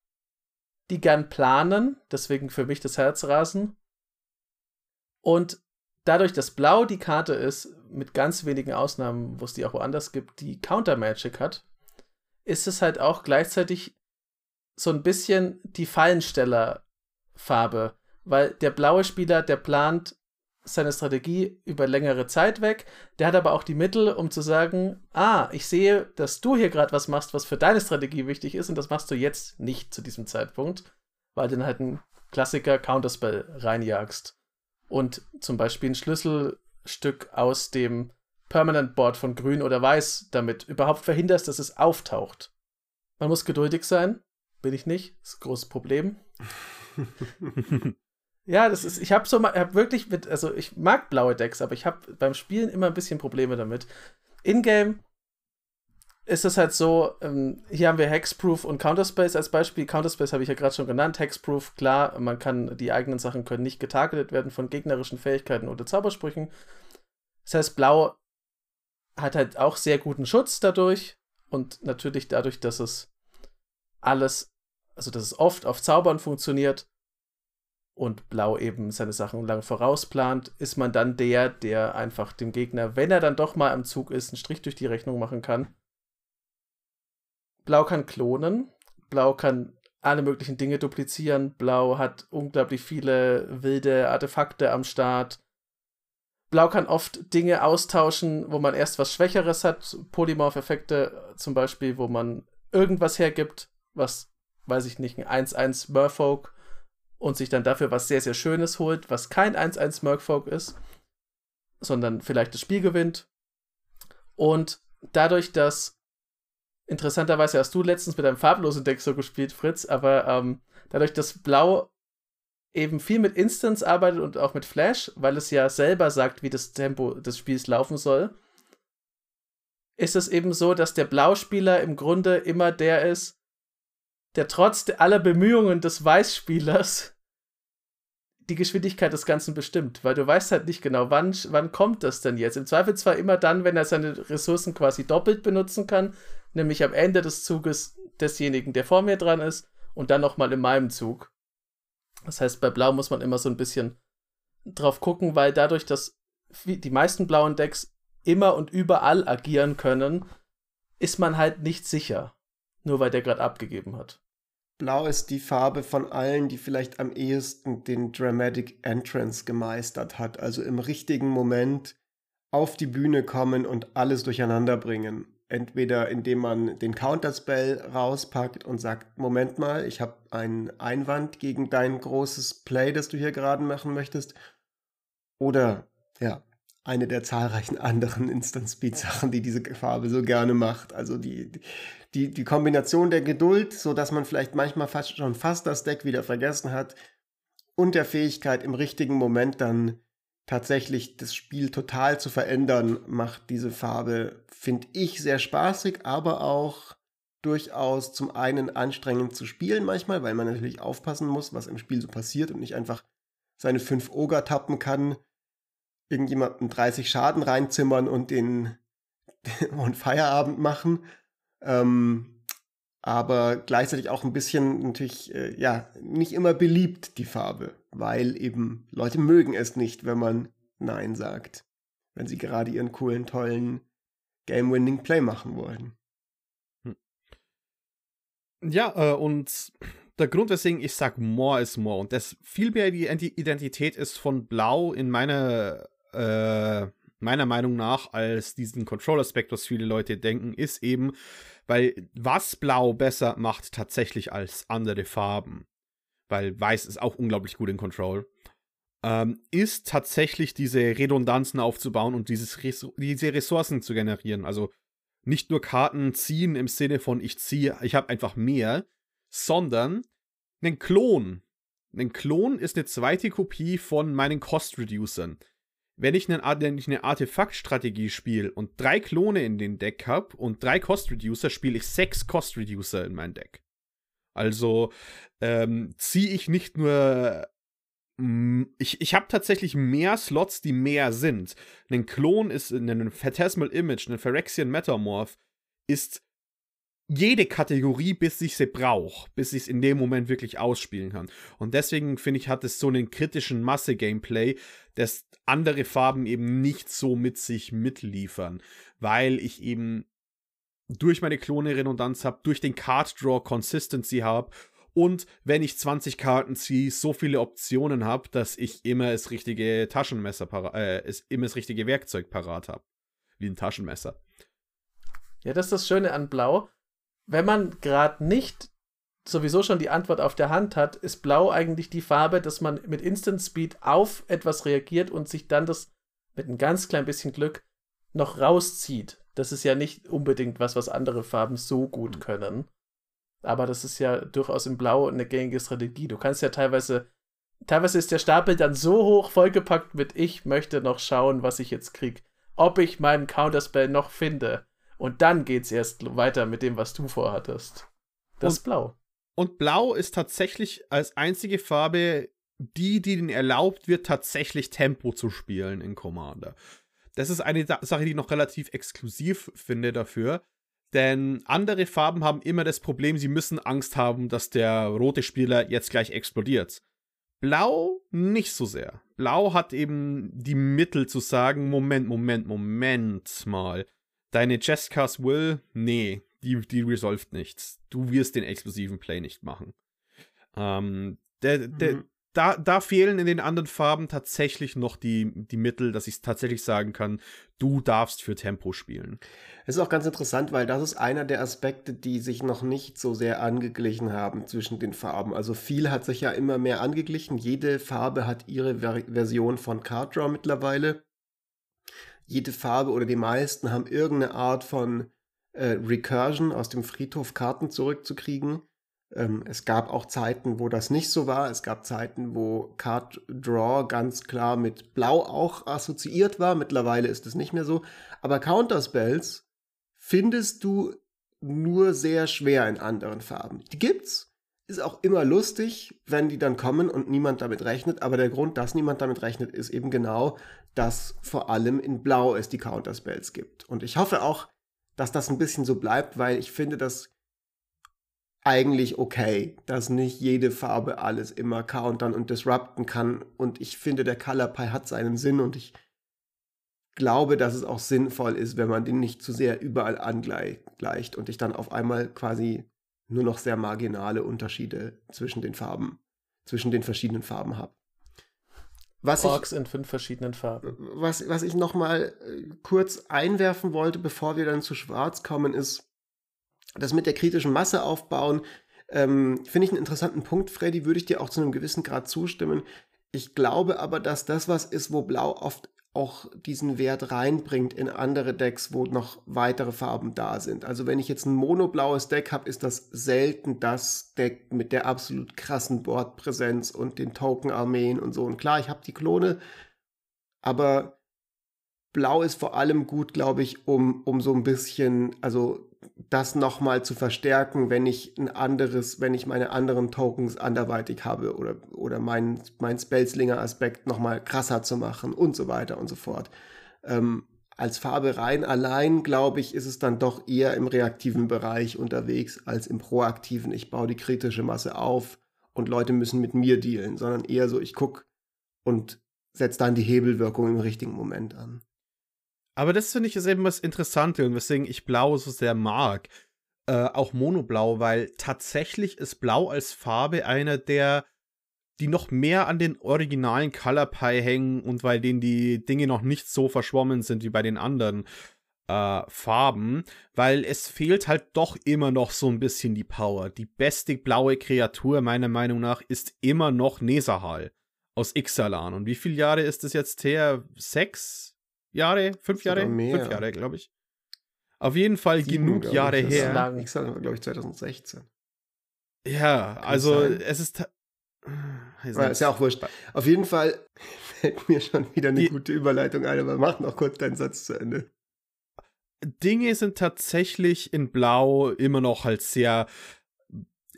die gern planen, deswegen für mich das Herzrasen. Und dadurch, dass Blau die Karte ist, mit ganz wenigen Ausnahmen, wo es die auch woanders gibt, die Counter Magic hat, ist es halt auch gleichzeitig so ein bisschen die Fallenstellerfarbe, weil der blaue Spieler, der plant seine Strategie über längere Zeit weg. Der hat aber auch die Mittel, um zu sagen, ah, ich sehe, dass du hier gerade was machst, was für deine Strategie wichtig ist und das machst du jetzt nicht zu diesem Zeitpunkt, weil du dann halt ein Klassiker Counterspell reinjagst und zum Beispiel ein Schlüsselstück aus dem Permanent Board von Grün oder Weiß damit überhaupt verhinderst, dass es auftaucht. Man muss geduldig sein, bin ich nicht, das ist ein großes Problem. Ja, das ist, ich habe so mal, hab wirklich mit, also ich mag blaue Decks, aber ich habe beim Spielen immer ein bisschen Probleme damit. In-game ist es halt so, ähm, hier haben wir Hexproof und Counterspace als Beispiel. Counterspace habe ich ja gerade schon genannt. Hexproof, klar, man kann, die eigenen Sachen können nicht getargetet werden von gegnerischen Fähigkeiten oder Zaubersprüchen. Das heißt, Blau hat halt auch sehr guten Schutz dadurch und natürlich dadurch, dass es alles, also dass es oft auf Zaubern funktioniert, und Blau eben seine Sachen lang vorausplant, ist man dann der, der einfach dem Gegner, wenn er dann doch mal am Zug ist, einen Strich durch die Rechnung machen kann. Blau kann klonen, Blau kann alle möglichen Dinge duplizieren, Blau hat unglaublich viele wilde Artefakte am Start. Blau kann oft Dinge austauschen, wo man erst was Schwächeres hat, Polymorph-Effekte zum Beispiel, wo man irgendwas hergibt, was, weiß ich nicht, ein 1-1 Merfolk und sich dann dafür was sehr, sehr Schönes holt, was kein 1-1 Merfolk ist, sondern vielleicht das Spiel gewinnt. Und dadurch, dass interessanterweise hast du letztens mit einem farblosen Deck so gespielt, Fritz, aber ähm, dadurch, dass Blau eben viel mit Instance arbeitet und auch mit Flash, weil es ja selber sagt, wie das Tempo des Spiels laufen soll, ist es eben so, dass der Blauspieler im Grunde immer der ist, der trotz aller Bemühungen des Weißspielers die Geschwindigkeit des Ganzen bestimmt, weil du weißt halt nicht genau, wann, wann kommt das denn jetzt. Im Zweifel zwar immer dann, wenn er seine Ressourcen quasi doppelt benutzen kann, nämlich am Ende des Zuges desjenigen, der vor mir dran ist, und dann nochmal in meinem Zug. Das heißt, bei Blau muss man immer so ein bisschen drauf gucken, weil dadurch, dass die meisten blauen Decks immer und überall agieren können, ist man halt nicht sicher. Nur weil der gerade abgegeben hat. Blau ist die Farbe von allen, die vielleicht am ehesten den Dramatic Entrance gemeistert hat. Also im richtigen Moment auf die Bühne kommen und alles durcheinander bringen. Entweder indem man den Counterspell rauspackt und sagt, Moment mal, ich habe einen Einwand gegen dein großes Play, das du hier gerade machen möchtest. Oder ja, eine der zahlreichen anderen Instant Speed Sachen, die diese Farbe so gerne macht. Also die, die, die Kombination der Geduld, so dass man vielleicht manchmal fast schon fast das Deck wieder vergessen hat und der Fähigkeit im richtigen Moment dann tatsächlich das Spiel total zu verändern, macht diese Farbe, finde ich, sehr spaßig, aber auch durchaus zum einen anstrengend zu spielen manchmal, weil man natürlich aufpassen muss, was im Spiel so passiert und nicht einfach seine fünf Oger tappen kann, irgendjemanden 30 Schaden reinzimmern und den und Feierabend machen. Ähm, aber gleichzeitig auch ein bisschen natürlich, äh, ja, nicht immer beliebt, die Farbe, weil eben Leute mögen es nicht, wenn man Nein sagt, wenn sie gerade ihren coolen, tollen Game-Winning-Play machen wollen. Hm. Ja, äh, und der Grund, weswegen ich sage, more is more und das viel mehr die Identität ist von Blau in meiner äh, meiner Meinung nach als diesen Control-Aspekt, was viele Leute denken, ist eben, weil was Blau besser macht tatsächlich als andere Farben, weil Weiß ist auch unglaublich gut in Control, ähm, ist tatsächlich diese Redundanzen aufzubauen und dieses diese Ressourcen zu generieren. Also nicht nur Karten ziehen im Sinne von ich ziehe, ich habe einfach mehr, sondern einen Klon. Ein Klon ist eine zweite Kopie von meinen Cost-Reducern. Wenn ich, wenn eine Artefaktstrategie spiele und drei Klone in den Deck habe und drei Cost-Reducer, spiele ich sechs Cost-Reducer in mein Deck. Also ähm, ziehe ich nicht nur ich, ich habe tatsächlich mehr Slots, die mehr sind. Ein Klon ist ein Phantasmal Image, ein Phyrexian Metamorph ist jede Kategorie, bis ich sie brauche, bis ich es in dem Moment wirklich ausspielen kann. Und deswegen finde ich, hat es so einen kritischen Masse-Gameplay, dass andere Farben eben nicht so mit sich mitliefern, weil ich eben durch meine Klone-Redundanz habe, durch den Card-Draw Consistency habe und wenn ich 20 Karten ziehe, so viele Optionen habe, dass ich immer das richtige Taschenmesser äh, immer das richtige Werkzeug parat habe. Wie ein Taschenmesser. Ja, das ist das Schöne an Blau. Wenn man gerade nicht sowieso schon die Antwort auf der Hand hat, ist Blau eigentlich die Farbe, dass man mit Instant Speed auf etwas reagiert und sich dann das mit ein ganz klein bisschen Glück noch rauszieht. Das ist ja nicht unbedingt was, was andere Farben so gut können. Aber das ist ja durchaus im Blau eine gängige Strategie. Du kannst ja teilweise, teilweise ist der Stapel dann so hoch vollgepackt mit ich möchte noch schauen, was ich jetzt krieg. Ob ich meinen Counterspell noch finde. Und dann geht's erst weiter mit dem, was du vorhattest. Das und, ist blau. Und blau ist tatsächlich als einzige Farbe die, die ihnen erlaubt wird, tatsächlich Tempo zu spielen in Commander. Das ist eine Sache, die ich noch relativ exklusiv finde dafür. Denn andere Farben haben immer das Problem, sie müssen Angst haben, dass der rote Spieler jetzt gleich explodiert. Blau nicht so sehr. Blau hat eben die Mittel zu sagen, Moment, Moment, Moment mal. Deine Jessicas Will, nee, die, die resolved nichts. Du wirst den explosiven Play nicht machen. Ähm, der, der, mhm da, da fehlen in den anderen Farben tatsächlich noch die, die Mittel, dass ich tatsächlich sagen kann, du darfst für Tempo spielen. Es ist auch ganz interessant, weil das ist einer der Aspekte, die sich noch nicht so sehr angeglichen haben zwischen den Farben. Also viel hat sich ja immer mehr angeglichen. Jede Farbe hat ihre Ver Version von Card Draw mittlerweile. Jede Farbe oder die meisten haben irgendeine Art von äh, Recursion aus dem Friedhof Karten zurückzukriegen. Ähm, es gab auch Zeiten, wo das nicht so war. Es gab Zeiten, wo Card Draw ganz klar mit Blau auch assoziiert war. Mittlerweile ist es nicht mehr so. Aber Counterspells findest du nur sehr schwer in anderen Farben. Die gibt's. Ist auch immer lustig, wenn die dann kommen und niemand damit rechnet. Aber der Grund, dass niemand damit rechnet, ist eben genau, dass vor allem in Blau es die Counterspells gibt. Und ich hoffe auch, dass das ein bisschen so bleibt, weil ich finde, dass eigentlich okay, dass nicht jede Farbe alles immer countern und disrupten kann. Und ich finde, der Color Pie hat seinen Sinn und ich glaube, dass es auch sinnvoll ist, wenn man den nicht zu sehr überall angleicht und ich dann auf einmal quasi nur noch sehr marginale Unterschiede zwischen den Farben, zwischen den verschiedenen Farben habe. Was Orks ich, in fünf verschiedenen Farben. Was, was ich noch mal äh, kurz einwerfen wollte, bevor wir dann zu Schwarz kommen, ist, das mit der kritischen Masse aufbauen, ähm, finde ich einen interessanten Punkt, Freddy, würde ich dir auch zu einem gewissen Grad zustimmen. Ich glaube aber, dass das was ist, wo Blau oft auch diesen Wert reinbringt in andere Decks, wo noch weitere Farben da sind. Also wenn ich jetzt ein monoblaues Deck habe, ist das selten das Deck mit der absolut krassen Bordpräsenz und den Token-Armeen und so. Und klar, ich habe die Klone, aber Blau ist vor allem gut, glaube ich, um, um so ein bisschen, also das nochmal zu verstärken, wenn ich ein anderes, wenn ich meine anderen Tokens anderweitig habe oder, oder mein, mein Spellslinger-Aspekt nochmal krasser zu machen und so weiter und so fort. Ähm, als Farbe rein allein, glaube ich, ist es dann doch eher im reaktiven Bereich unterwegs als im proaktiven. Ich baue die kritische Masse auf und Leute müssen mit mir dealen, sondern eher so, ich gucke und setze dann die Hebelwirkung im richtigen Moment an. Aber das finde ich ist eben was Interessantes und weswegen ich Blau so sehr mag. Äh, auch Monoblau, weil tatsächlich ist Blau als Farbe einer der, die noch mehr an den originalen Color Pie hängen und weil denen die Dinge noch nicht so verschwommen sind wie bei den anderen äh, Farben, weil es fehlt halt doch immer noch so ein bisschen die Power. Die beste blaue Kreatur meiner Meinung nach ist immer noch Nesahal aus Ixalan. Und wie viele Jahre ist es jetzt her? Sechs? Jahre, fünf Jahre, fünf Jahre, glaube ich. Auf jeden Fall Sieben, genug Jahre ich, das her. lang. Ich sage, glaube ich, 2016. Ja, also sein. es ist. Aber nicht. ist ja auch wurscht. Auf jeden Fall fällt mir schon wieder eine Die- gute Überleitung ein, aber mach noch kurz deinen Satz zu Ende. Dinge sind tatsächlich in Blau immer noch halt sehr.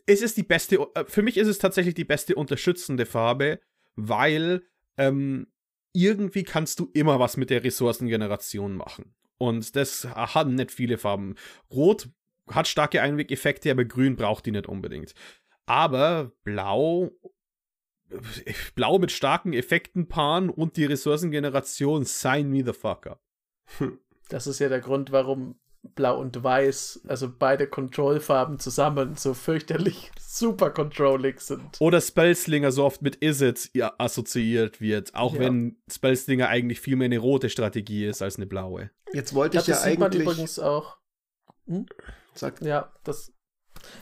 Es ist die beste, äh, für mich ist es tatsächlich die beste unterstützende Farbe, weil ähm, irgendwie kannst du immer was mit der Ressourcengeneration machen. Und das haben nicht viele Farben. Rot hat starke Einwegeffekte, aber grün braucht die nicht unbedingt. Aber blau, blau mit starken Effekten paaren und die Ressourcengeneration, sign me the fuck up. Das ist ja der Grund, warum Blau und Weiß, also beide Control-Farben zusammen, so fürchterlich super controllig sind. Oder Spellslinger so oft mit Is it ja, assoziiert wird, auch Ja. wenn Spellslinger eigentlich viel mehr eine rote Strategie ist als eine blaue. Jetzt wollte Ich ich, glaube, das ja sieht man eigentlich. übrigens auch. Sag, Ja, das.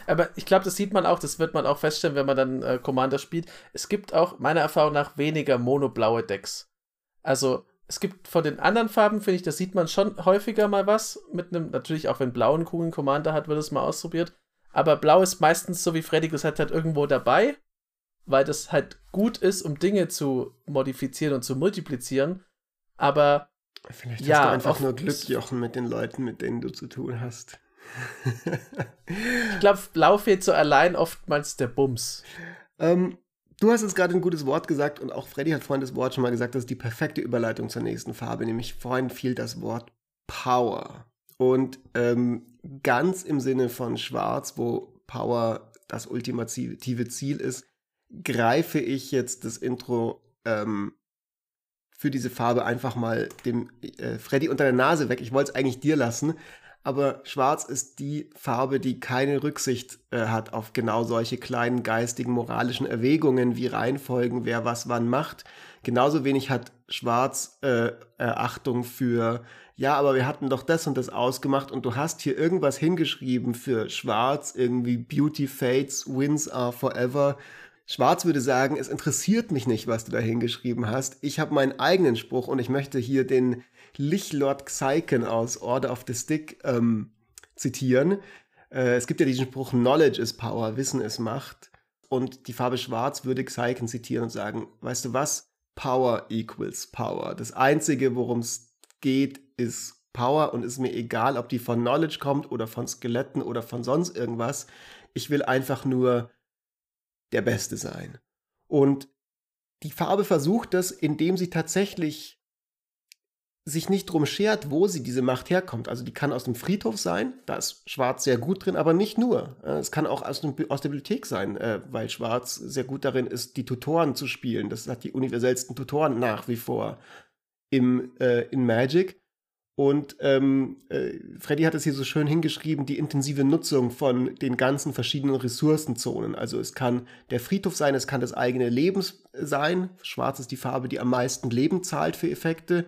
Aber ich glaube, das sieht man auch, das wird man auch feststellen, wenn man dann äh, Commander spielt. Es gibt auch meiner Erfahrung nach weniger monoblaue Decks. Also, es gibt von den anderen Farben, finde ich, da sieht man schon häufiger mal was. Mit einem, natürlich auch wenn Blau einen coolen Commander hat, wird es mal ausprobiert. Aber Blau ist meistens so wie Freddy gesagt hat, irgendwo dabei, weil das halt gut ist, um Dinge zu modifizieren und zu multiplizieren. Aber vielleicht Ja, hast du einfach nur Glück, Jochen, mit den Leuten, mit denen du zu tun hast. ich glaube, Blau fehlt so allein oftmals der Bums. ähm, du hast jetzt gerade ein gutes Wort gesagt und auch Freddy hat vorhin das Wort schon mal gesagt, das ist die perfekte Überleitung zur nächsten Farbe, nämlich vorhin fiel das Wort Power. Und ähm, ganz im Sinne von Schwarz, wo Power das ultimative Ziel ist, greife ich jetzt das Intro ähm, für diese Farbe einfach mal dem äh, Freddy unter der Nase weg. Ich wollte es eigentlich dir lassen, aber Schwarz ist die Farbe, die keine Rücksicht äh, hat auf genau solche kleinen geistigen, moralischen Erwägungen wie Reihenfolgen, wer was wann macht. Genauso wenig hat Schwarz äh, Achtung für, ja, aber wir hatten doch das und das ausgemacht und du hast hier irgendwas hingeschrieben für Schwarz, irgendwie Beauty Fades, Wins are forever. Schwarz würde sagen, es interessiert mich nicht, was du da hingeschrieben hast. Ich habe meinen eigenen Spruch und ich möchte hier den Lichlord Xaiken aus Order of the Stick ähm, zitieren. Äh, es gibt ja diesen Spruch, Knowledge is Power, Wissen ist Macht. Und die Farbe Schwarz würde Xaiken zitieren und sagen, weißt du was? Power equals Power. Das Einzige, worum es geht, ist Power und ist mir egal, ob die von Knowledge kommt oder von Skeletten oder von sonst irgendwas. Ich will einfach nur der Beste sein. Und die Farbe versucht das, indem sie tatsächlich sich nicht drum schert, wo sie diese Macht herkommt. Also die kann aus dem Friedhof sein, da ist Schwarz sehr gut drin, aber nicht nur. Äh, Es kann auch aus, dem, aus der Bibliothek sein, äh, weil Schwarz sehr gut darin ist, die Tutoren zu spielen. Das hat die universellsten Tutoren nach wie vor im, äh, in Magic. Und ähm, äh, Freddy hat es hier so schön hingeschrieben, die intensive Nutzung von den ganzen verschiedenen Ressourcenzonen. Also es kann der Friedhof sein, es kann das eigene Leben sein. Schwarz ist die Farbe, die am meisten Leben zahlt für Effekte.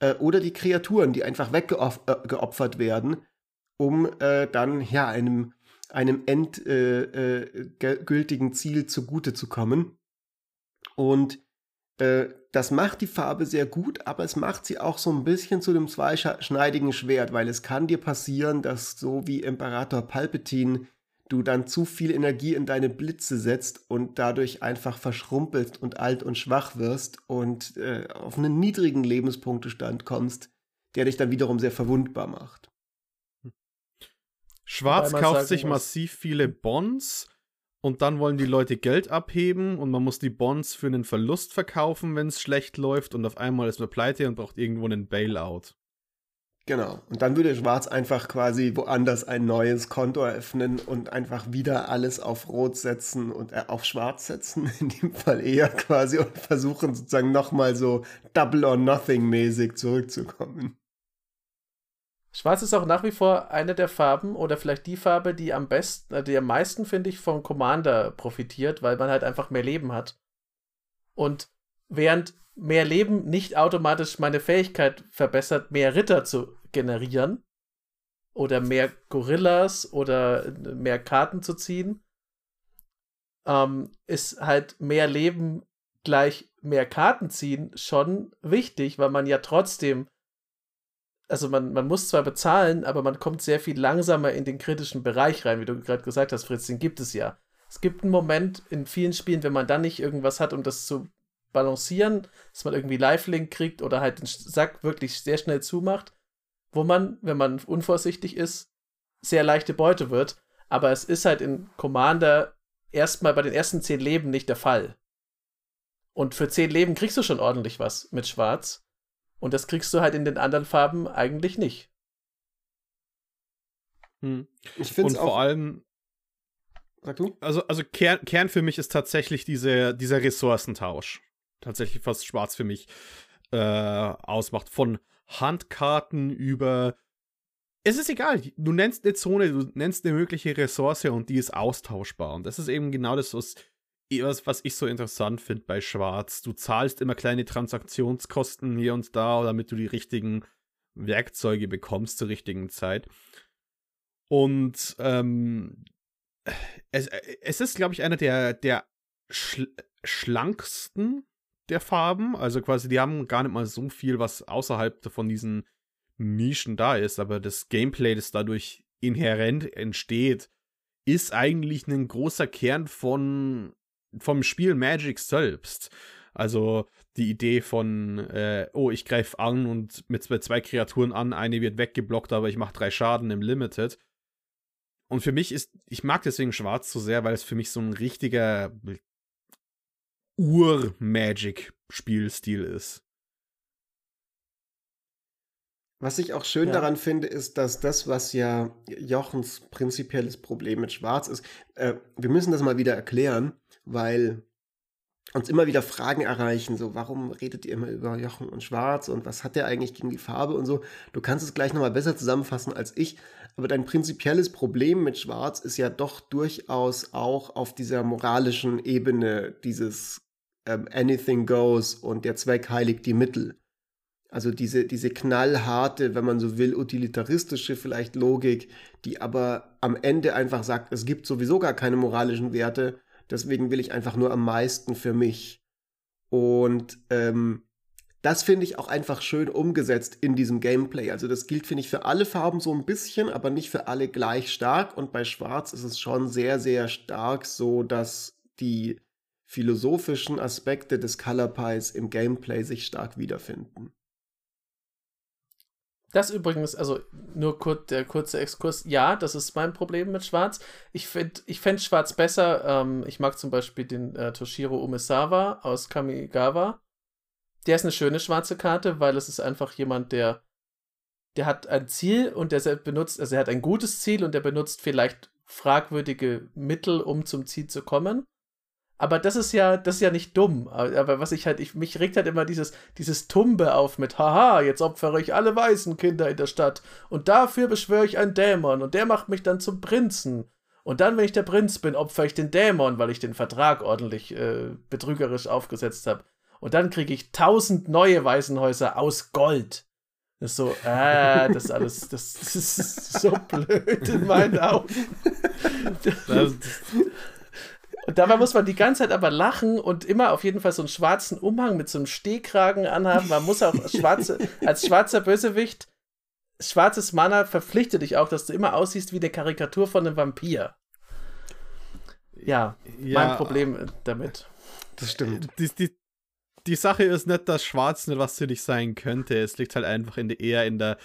Äh, oder die Kreaturen, die einfach weggeopfert äh, werden, um äh, dann ja einem, einem endgültigen Ziel zugute zu kommen. Und das macht die Farbe sehr gut, aber es macht sie auch so ein bisschen zu dem zweischneidigen Schwert, weil es kann dir passieren, dass so wie Imperator Palpatine du dann zu viel Energie in deine Blitze setzt und dadurch einfach verschrumpelst und alt und schwach wirst und äh, auf einen niedrigen Lebenspunktestand kommst, der dich dann wiederum sehr verwundbar macht. Schwarz man kauft sich muss- massiv viele Bonds und dann wollen die Leute Geld abheben und man muss die Bonds für einen Verlust verkaufen, wenn es schlecht läuft und auf einmal ist man pleite und braucht irgendwo einen Bailout. Genau. Und dann würde Schwarz einfach quasi woanders ein neues Konto eröffnen und einfach wieder alles auf Rot setzen und äh, auf Schwarz setzen, in dem Fall eher quasi und versuchen sozusagen nochmal so Double or Nothing mäßig zurückzukommen. Schwarz ist auch nach wie vor eine der Farben oder vielleicht die Farbe, die am besten, äh, die am meisten, finde ich, vom Commander profitiert, weil man halt einfach mehr Leben hat. Und während mehr Leben nicht automatisch meine Fähigkeit verbessert, mehr Ritter zu generieren oder mehr Gorillas oder mehr Karten zu ziehen, ähm, ist halt mehr Leben gleich mehr Karten ziehen schon wichtig, weil man ja trotzdem also man, man muss zwar bezahlen, aber man kommt sehr viel langsamer in den kritischen Bereich rein, wie du gerade gesagt hast, Fritz, den gibt es ja. Es gibt einen Moment in vielen Spielen, wenn man dann nicht irgendwas hat, um das zu balancieren, dass man irgendwie Lifelink kriegt oder halt den Sack wirklich sehr schnell zumacht, wo man, wenn man unvorsichtig ist, sehr leichte Beute wird. Aber es ist halt in Commander erstmal bei den ersten zehn Leben nicht der Fall. Und für zehn Leben kriegst du schon ordentlich was mit Schwarz. Und das kriegst du halt in den anderen Farben eigentlich nicht. Hm. Ich finde Und vor allem. Sag du? Also, also Kern, Kern für mich ist tatsächlich diese, dieser Ressourcentausch. Tatsächlich, was Schwarz für mich äh, ausmacht. Von Handkarten über. Es ist egal, du nennst eine Zone, du nennst eine mögliche Ressource und die ist austauschbar. Und das ist eben genau das, was was, was ich so interessant finde bei Schwarz. Du zahlst immer kleine Transaktionskosten hier und da, damit du die richtigen Werkzeuge bekommst zur richtigen Zeit. Und ähm, es, es ist, glaube ich, einer der, der schl schlanksten der Farben. Also quasi, die haben gar nicht mal so viel, was außerhalb von diesen Nischen da ist, aber das Gameplay, das dadurch inhärent entsteht, ist eigentlich ein großer Kern von vom Spiel Magic selbst. Also die Idee von, äh, oh, ich greife an und mit zwei Kreaturen an, eine wird weggeblockt, aber ich mache drei Schaden im Limited. Und für mich ist, ich mag deswegen Schwarz so sehr, weil es für mich so ein richtiger Ur-Magic-Spielstil ist. Was ich auch schön ja. daran finde, ist, dass das, was ja Jochens prinzipielles Problem mit Schwarz ist, äh, wir müssen das mal wieder erklären weil uns immer wieder Fragen erreichen, so warum redet ihr immer über Jochen und Schwarz und was hat der eigentlich gegen die Farbe und so. Du kannst es gleich nochmal besser zusammenfassen als ich, aber dein prinzipielles Problem mit Schwarz ist ja doch durchaus auch auf dieser moralischen Ebene dieses ähm, Anything goes und der Zweck heiligt die Mittel. Also diese, diese knallharte, wenn man so will, utilitaristische vielleicht Logik, die aber am Ende einfach sagt, es gibt sowieso gar keine moralischen Werte Deswegen will ich einfach nur am meisten für mich. Und ähm, das finde ich auch einfach schön umgesetzt in diesem Gameplay. Also das gilt, finde ich, für alle Farben so ein bisschen, aber nicht für alle gleich stark. Und bei Schwarz ist es schon sehr, sehr stark so, dass die philosophischen Aspekte des Color Pies im Gameplay sich stark wiederfinden. Das übrigens, also nur kurz, der kurze Exkurs. Ja, das ist mein Problem mit Schwarz. Ich finde ich fänd Schwarz besser. Ähm, ich mag zum Beispiel den äh, Toshiro Umesawa aus Kamigawa. Der ist eine schöne schwarze Karte, weil es ist einfach jemand, der, der hat ein Ziel und der benutzt, also er hat ein gutes Ziel und der benutzt vielleicht fragwürdige Mittel, um zum Ziel zu kommen. Aber das ist ja, das ist ja nicht dumm. Aber was ich halt, ich, mich regt halt immer dieses, dieses Tumbe auf mit, haha, jetzt opfere ich alle weißen Kinder in der Stadt und dafür beschwöre ich einen Dämon und der macht mich dann zum Prinzen. Und dann, wenn ich der Prinz bin, opfere ich den Dämon, weil ich den Vertrag ordentlich äh, betrügerisch aufgesetzt habe. Und dann kriege ich tausend neue Waisenhäuser aus Gold. Das ist so, äh, das alles, das, das ist so blöd in meinen Augen. Das, und dabei muss man die ganze Zeit aber lachen und immer auf jeden Fall so einen schwarzen Umhang mit so einem Stehkragen anhaben. Man muss auch schwarze, als schwarzer Bösewicht, schwarzes Mana verpflichtet dich auch, dass du immer aussiehst wie eine Karikatur von einem Vampir. Ja, ja mein Problem damit. Das stimmt. Die, die, die Sache ist nicht, dass Schwarz nicht was für dich sein könnte. Es liegt halt einfach in der, eher in der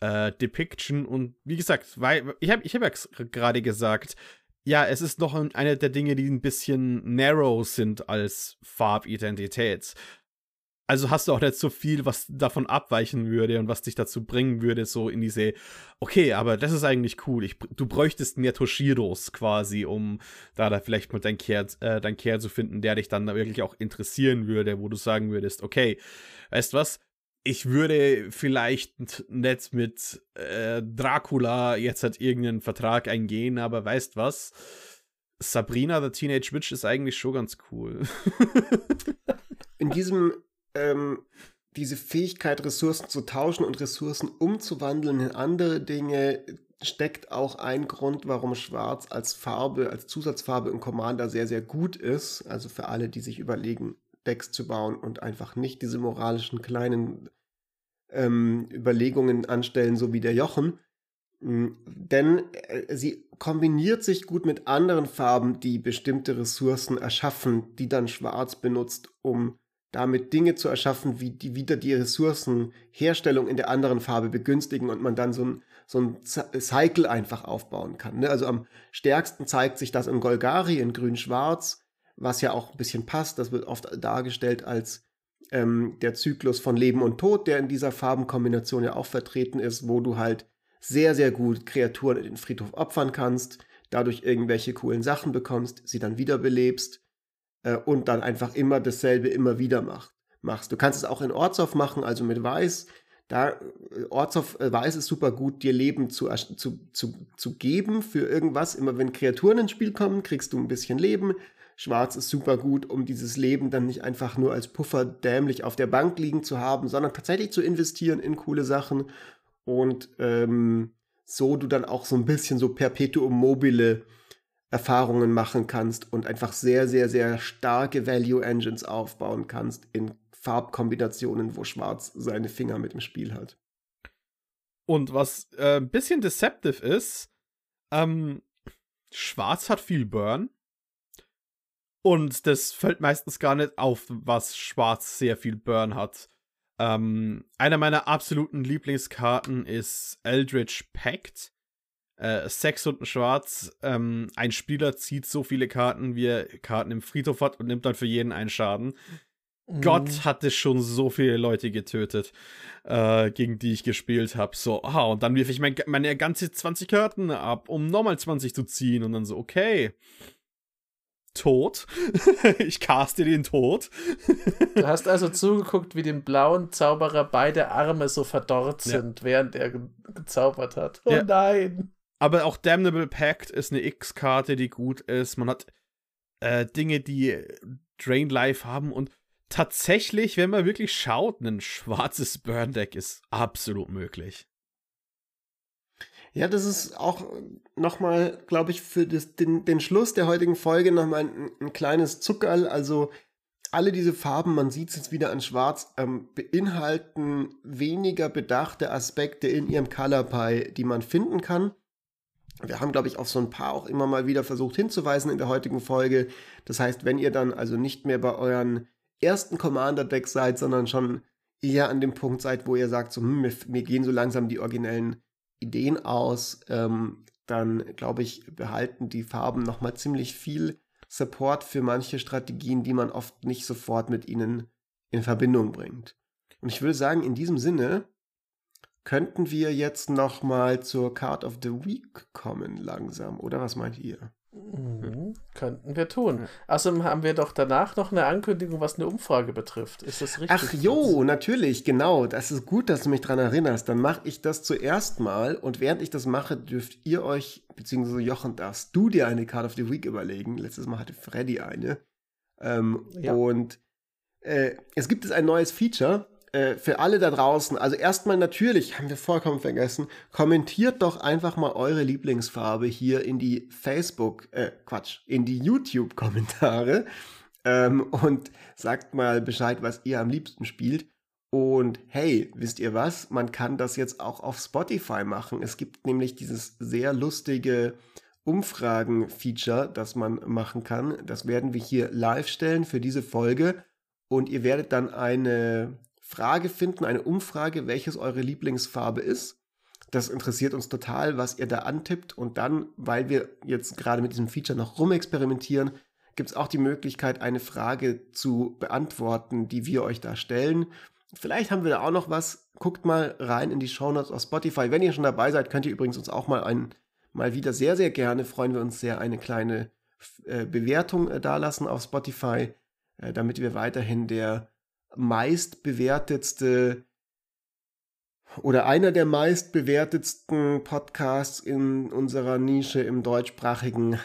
äh, Depiction. Und wie gesagt, weil ich habe ich hab ja gerade gesagt, ja, es ist noch eine der Dinge, die ein bisschen narrow sind als Farbidentität. Also hast du auch nicht so viel, was davon abweichen würde und was dich dazu bringen würde, so in diese, okay, aber das ist eigentlich cool. Ich, du bräuchtest mehr Toshiros quasi, um da, da vielleicht mal dein Kerl, äh, dein Kerl zu finden, der dich dann wirklich auch interessieren würde, wo du sagen würdest, okay, weißt was, ich würde vielleicht nicht mit äh, Dracula jetzt halt irgendeinen Vertrag eingehen, aber weißt was? Sabrina, the Teenage Witch, ist eigentlich schon ganz cool. In diesem, ähm, diese Fähigkeit, Ressourcen zu tauschen und Ressourcen umzuwandeln in andere Dinge, steckt auch ein Grund, warum Schwarz als Farbe, als Zusatzfarbe im Commander sehr, sehr gut ist. Also für alle, die sich überlegen, Decks zu bauen und einfach nicht diese moralischen kleinen ähm, Überlegungen anstellen, so wie der Jochen. Mhm, denn äh, sie kombiniert sich gut mit anderen Farben, die bestimmte Ressourcen erschaffen, die dann Schwarz benutzt, um damit Dinge zu erschaffen, wie die wieder die Ressourcenherstellung in der anderen Farbe begünstigen und man dann so ein, so ein Cycle einfach aufbauen kann. Ne? Also am stärksten zeigt sich das in Golgari in grün-schwarz, was ja auch ein bisschen passt. Das wird oft dargestellt als ähm, der Zyklus von Leben und Tod, der in dieser Farbenkombination ja auch vertreten ist, wo du halt sehr, sehr gut Kreaturen in den Friedhof opfern kannst, dadurch irgendwelche coolen Sachen bekommst, sie dann wiederbelebst äh, und dann einfach immer dasselbe immer wieder macht, machst. Du kannst es auch in Ortshof machen, also mit Weiß. Da äh, Ortshof äh, Weiß ist super gut, dir Leben zu, zu, zu, zu geben für irgendwas. Immer wenn Kreaturen ins Spiel kommen, kriegst du ein bisschen Leben. Schwarz ist super gut, um dieses Leben dann nicht einfach nur als Puffer dämlich auf der Bank liegen zu haben, sondern tatsächlich zu investieren in coole Sachen und ähm, so du dann auch so ein bisschen so Perpetuum mobile Erfahrungen machen kannst und einfach sehr, sehr, sehr starke Value Engines aufbauen kannst in Farbkombinationen, wo Schwarz seine Finger mit im Spiel hat. Und was äh, ein bisschen deceptive ist, ähm, Schwarz hat viel Burn. Und das fällt meistens gar nicht auf, was Schwarz sehr viel Burn hat. Ähm, einer meiner absoluten Lieblingskarten ist Eldritch Pact. Äh, Sechs und ein Schwarz. Ähm, ein Spieler zieht so viele Karten, wie er Karten im Friedhof hat und nimmt dann für jeden einen Schaden. Mhm. Gott hatte schon so viele Leute getötet, äh, gegen die ich gespielt habe. So, ah, und dann wirf ich mein, meine ganze 20 Karten ab, um nochmal 20 zu ziehen. Und dann so, okay tot. ich caste den tot. du hast also zugeguckt, wie dem blauen Zauberer beide Arme so verdorrt sind, ja. während er ge gezaubert hat. Oh ja. nein. Aber auch Damnable Pact ist eine X-Karte, die gut ist. Man hat äh, Dinge, die Drain Life haben und tatsächlich, wenn man wirklich schaut, ein schwarzes Burn Deck ist absolut möglich. Ja, das ist auch nochmal, glaube ich, für das, den, den Schluss der heutigen Folge nochmal ein, ein kleines Zuckerl. Also alle diese Farben, man sieht es jetzt wieder an Schwarz, ähm, beinhalten weniger bedachte Aspekte in ihrem Color Pie, die man finden kann. Wir haben, glaube ich, auf so ein paar auch immer mal wieder versucht hinzuweisen in der heutigen Folge. Das heißt, wenn ihr dann also nicht mehr bei euren ersten Commander-Decks seid, sondern schon eher an dem Punkt seid, wo ihr sagt, so, hm, mir, mir gehen so langsam die originellen Ideen aus, ähm, dann glaube ich, behalten die Farben nochmal ziemlich viel Support für manche Strategien, die man oft nicht sofort mit ihnen in Verbindung bringt. Und ich würde sagen, in diesem Sinne könnten wir jetzt nochmal zur Card of the Week kommen langsam, oder was meint ihr? Mhm, könnten wir tun. Außerdem haben wir doch danach noch eine Ankündigung, was eine Umfrage betrifft. Ist das richtig? Ach jo, natürlich, genau. Das ist gut, dass du mich daran erinnerst. Dann mache ich das zuerst mal und während ich das mache, dürft ihr euch, beziehungsweise Jochen, darfst du dir eine Card of the Week überlegen. Letztes Mal hatte Freddy eine. Ähm, ja. Und äh, es gibt es ein neues Feature, äh, für alle da draußen, also erstmal natürlich, haben wir vollkommen vergessen, kommentiert doch einfach mal eure Lieblingsfarbe hier in die Facebook, äh, Quatsch, in die YouTube-Kommentare ähm, und sagt mal Bescheid, was ihr am liebsten spielt. Und hey, wisst ihr was? Man kann das jetzt auch auf Spotify machen. Es gibt nämlich dieses sehr lustige Umfragen-Feature, das man machen kann. Das werden wir hier live stellen für diese Folge. Und ihr werdet dann eine Frage finden, eine Umfrage, welches eure Lieblingsfarbe ist. Das interessiert uns total, was ihr da antippt. Und dann, weil wir jetzt gerade mit diesem Feature noch rumexperimentieren, gibt es auch die Möglichkeit, eine Frage zu beantworten, die wir euch da stellen. Vielleicht haben wir da auch noch was. Guckt mal rein in die Shownotes auf Spotify. Wenn ihr schon dabei seid, könnt ihr übrigens uns auch mal ein, mal wieder sehr, sehr gerne, freuen wir uns sehr, eine kleine äh, Bewertung äh, dalassen auf Spotify, äh, damit wir weiterhin der meistbewertetste oder einer der meistbewertetsten Podcasts in unserer Nische im deutschsprachigen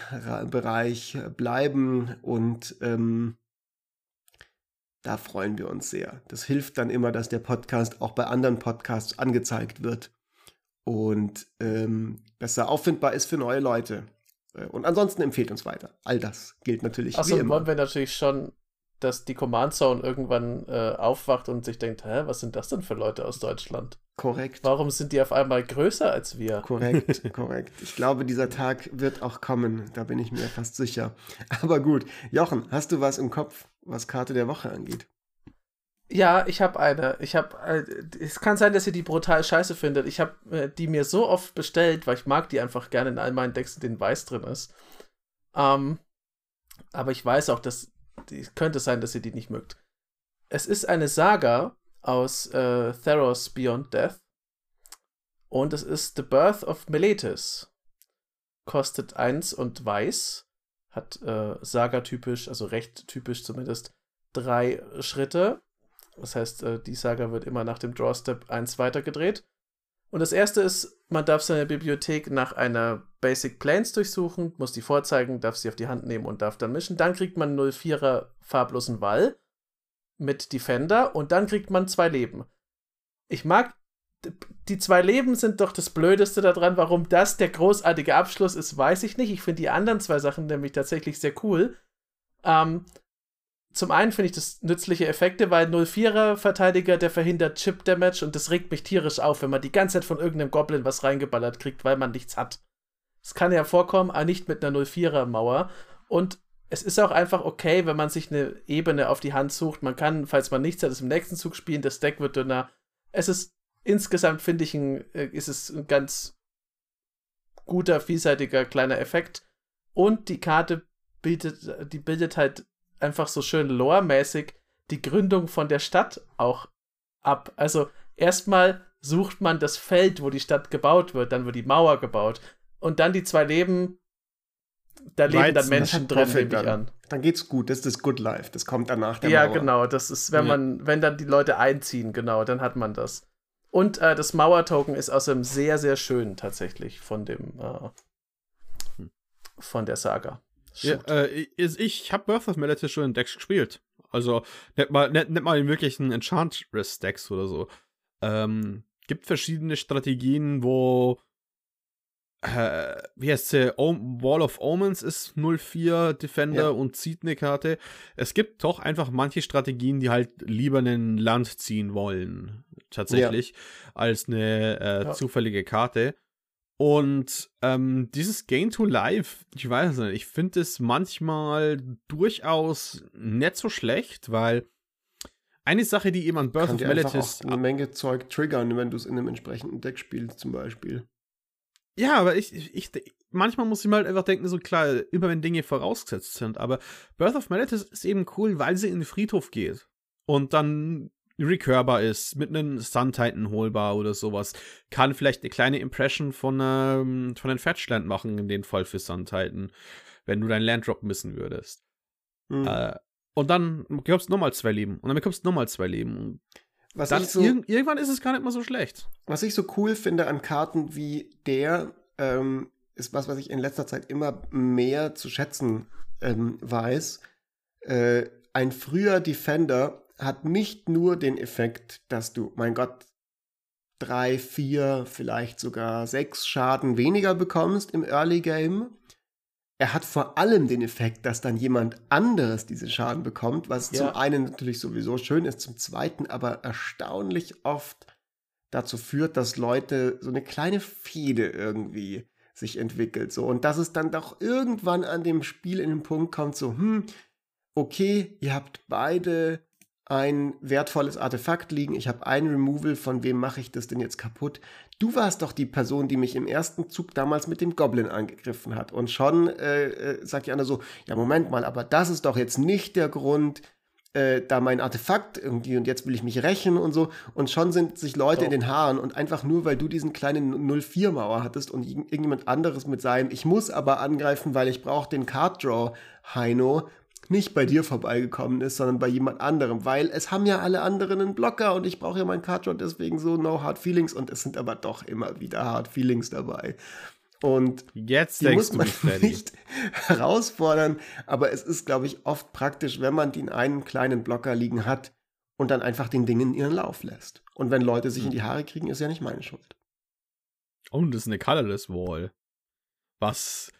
Bereich bleiben und ähm, da freuen wir uns sehr. Das hilft dann immer, dass der Podcast auch bei anderen Podcasts angezeigt wird und ähm, besser auffindbar ist für neue Leute. Äh, und ansonsten empfehlt uns weiter. All das gilt natürlich. Achso, wollen wir natürlich schon dass die Command Zone irgendwann äh, aufwacht und sich denkt, hä, was sind das denn für Leute aus Deutschland? Korrekt. Warum sind die auf einmal größer als wir? Korrekt, korrekt. Ich glaube, dieser Tag wird auch kommen, da bin ich mir fast sicher. Aber gut, Jochen, hast du was im Kopf, was Karte der Woche angeht? Ja, ich habe eine. Ich habe. Äh, es kann sein, dass ihr die brutal scheiße findet. Ich habe äh, die mir so oft bestellt, weil ich mag die einfach gerne in all meinen Decks, in denen Weiß drin ist. Ähm, aber ich weiß auch, dass es könnte sein, dass ihr die nicht mögt. Es ist eine Saga aus äh, Theros Beyond Death. Und es ist The Birth of Meletis. Kostet 1 und weiß. Hat äh, Saga-typisch, also recht typisch zumindest, drei Schritte. Das heißt, äh, die Saga wird immer nach dem Drawstep 1 weitergedreht. Und das erste ist, man darf seine Bibliothek nach einer Basic Planes durchsuchen, muss die vorzeigen, darf sie auf die Hand nehmen und darf dann mischen. Dann kriegt man 04er farblosen Wall mit Defender und dann kriegt man zwei Leben. Ich mag, die zwei Leben sind doch das Blödeste daran. Warum das der großartige Abschluss ist, weiß ich nicht. Ich finde die anderen zwei Sachen nämlich tatsächlich sehr cool. Ähm, zum einen finde ich das nützliche Effekte, weil 04er Verteidiger, der verhindert Chip Damage und das regt mich tierisch auf, wenn man die ganze Zeit von irgendeinem Goblin was reingeballert kriegt, weil man nichts hat. Es kann ja vorkommen, aber nicht mit einer 04er Mauer. Und es ist auch einfach okay, wenn man sich eine Ebene auf die Hand sucht. Man kann, falls man nichts hat, es im nächsten Zug spielen, das Deck wird dünner. Es ist insgesamt, finde ich, ein, äh, ist es ein ganz guter, vielseitiger kleiner Effekt. Und die Karte bildet, die bildet halt einfach so schön loremäßig die Gründung von der Stadt auch ab. Also erstmal sucht man das Feld, wo die Stadt gebaut wird, dann wird die Mauer gebaut und dann die zwei Leben, da leben Weizen, dann Menschen drin, nehme ich dann. an. Dann geht's gut, das ist das Good Life, das kommt danach der Ja, Mauer. genau, das ist, wenn ja. man, wenn dann die Leute einziehen, genau, dann hat man das. Und äh, das Mauer-Token ist außerdem sehr, sehr schön tatsächlich von dem, äh, hm. von der Saga. Ja, äh, ich habe Birth of Melody schon in Decks gespielt. Also nicht mal, nicht, nicht mal in wirklichen Enchantress-Decks oder so. Ähm, gibt verschiedene Strategien, wo äh, wie heißt sie? Wall of Omens ist 04 Defender ja. und zieht eine Karte. Es gibt doch einfach manche Strategien, die halt lieber ein Land ziehen wollen, tatsächlich, ja. als eine äh, ja. zufällige Karte. Und ähm, dieses Gain to Life, ich weiß nicht, ich finde es manchmal durchaus nicht so schlecht, weil eine Sache, die eben an Birth Kann of Meletis. eine Menge Zeug triggern, wenn du es in einem entsprechenden Deck spielst, zum Beispiel. Ja, aber ich, ich, ich, manchmal muss ich mal einfach denken, so klar, immer wenn Dinge vorausgesetzt sind. Aber Birth of Meletis ist eben cool, weil sie in den Friedhof geht. Und dann recurbar ist, mit einem Sun Titan holbar oder sowas. Kann vielleicht eine kleine Impression von, ähm, von einem Fetchland machen, in dem Fall für Sun Titan, wenn du deinen Landdrop missen würdest. Mhm. Äh, und dann bekommst du nochmal zwei Leben. Und dann bekommst du nochmal zwei Leben. Was dann, so, ir irgendwann ist es gar nicht mal so schlecht. Was ich so cool finde an Karten wie der, ähm, ist was, was ich in letzter Zeit immer mehr zu schätzen ähm, weiß. Äh, ein früher Defender hat nicht nur den Effekt, dass du, mein Gott, drei, vier, vielleicht sogar sechs Schaden weniger bekommst im Early Game. Er hat vor allem den Effekt, dass dann jemand anderes diese Schaden bekommt, was ja. zum einen natürlich sowieso schön ist, zum zweiten aber erstaunlich oft dazu führt, dass Leute so eine kleine Fehde irgendwie sich entwickelt. So. Und dass es dann doch irgendwann an dem Spiel in den Punkt kommt, so, hm, okay, ihr habt beide ein wertvolles Artefakt liegen, ich habe ein Removal, von wem mache ich das denn jetzt kaputt? Du warst doch die Person, die mich im ersten Zug damals mit dem Goblin angegriffen hat. Und schon äh, äh, sagt die andere so, ja Moment mal, aber das ist doch jetzt nicht der Grund, äh, da mein Artefakt irgendwie und jetzt will ich mich rächen und so. Und schon sind sich Leute doch. in den Haaren und einfach nur, weil du diesen kleinen 04-Mauer hattest und irgendjemand anderes mit seinem, ich muss aber angreifen, weil ich brauche den Card Draw Heino, nicht bei dir vorbeigekommen ist, sondern bei jemand anderem, weil es haben ja alle anderen einen Blocker und ich brauche ja meinen Card deswegen so no hard feelings und es sind aber doch immer wieder hard feelings dabei. Und jetzt die muss man nicht herausfordern, aber es ist, glaube ich, oft praktisch, wenn man den einen kleinen Blocker liegen hat und dann einfach den Dingen ihren Lauf lässt. Und wenn Leute sich in die Haare kriegen, ist ja nicht meine Schuld. Und das ist eine Colorless Wall. Was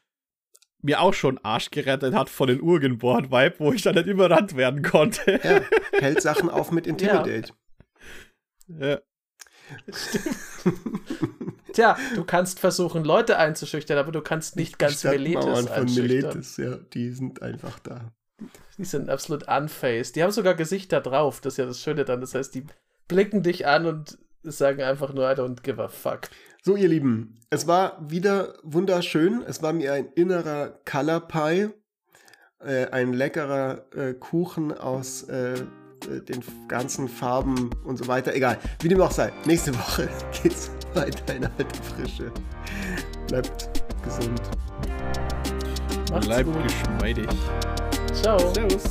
mir auch schon Arsch gerettet hat von den Urgenboard-Vibe, wo ich dann nicht überrannt werden konnte. Ja, hält Sachen auf mit Intimidate. Ja. Tja, du kannst versuchen, Leute einzuschüchtern, aber du kannst nicht ganz Meletis von einschüchtern. Meletis, ja, die sind einfach da. Die sind absolut unfaced. Die haben sogar Gesichter drauf, das ist ja das Schöne dann. Das heißt, die blicken dich an und sagen einfach nur, I don't give a fuck. So, ihr Lieben, es war wieder wunderschön. Es war mir ein innerer Color Pie, äh, ein leckerer äh, Kuchen aus äh, äh, den ganzen Farben und so weiter. Egal, wie dem auch sei. Nächste Woche geht's weiter in alte Frische. Bleibt gesund. Macht's Bleibt gut. geschmeidig. Ciao. Servus.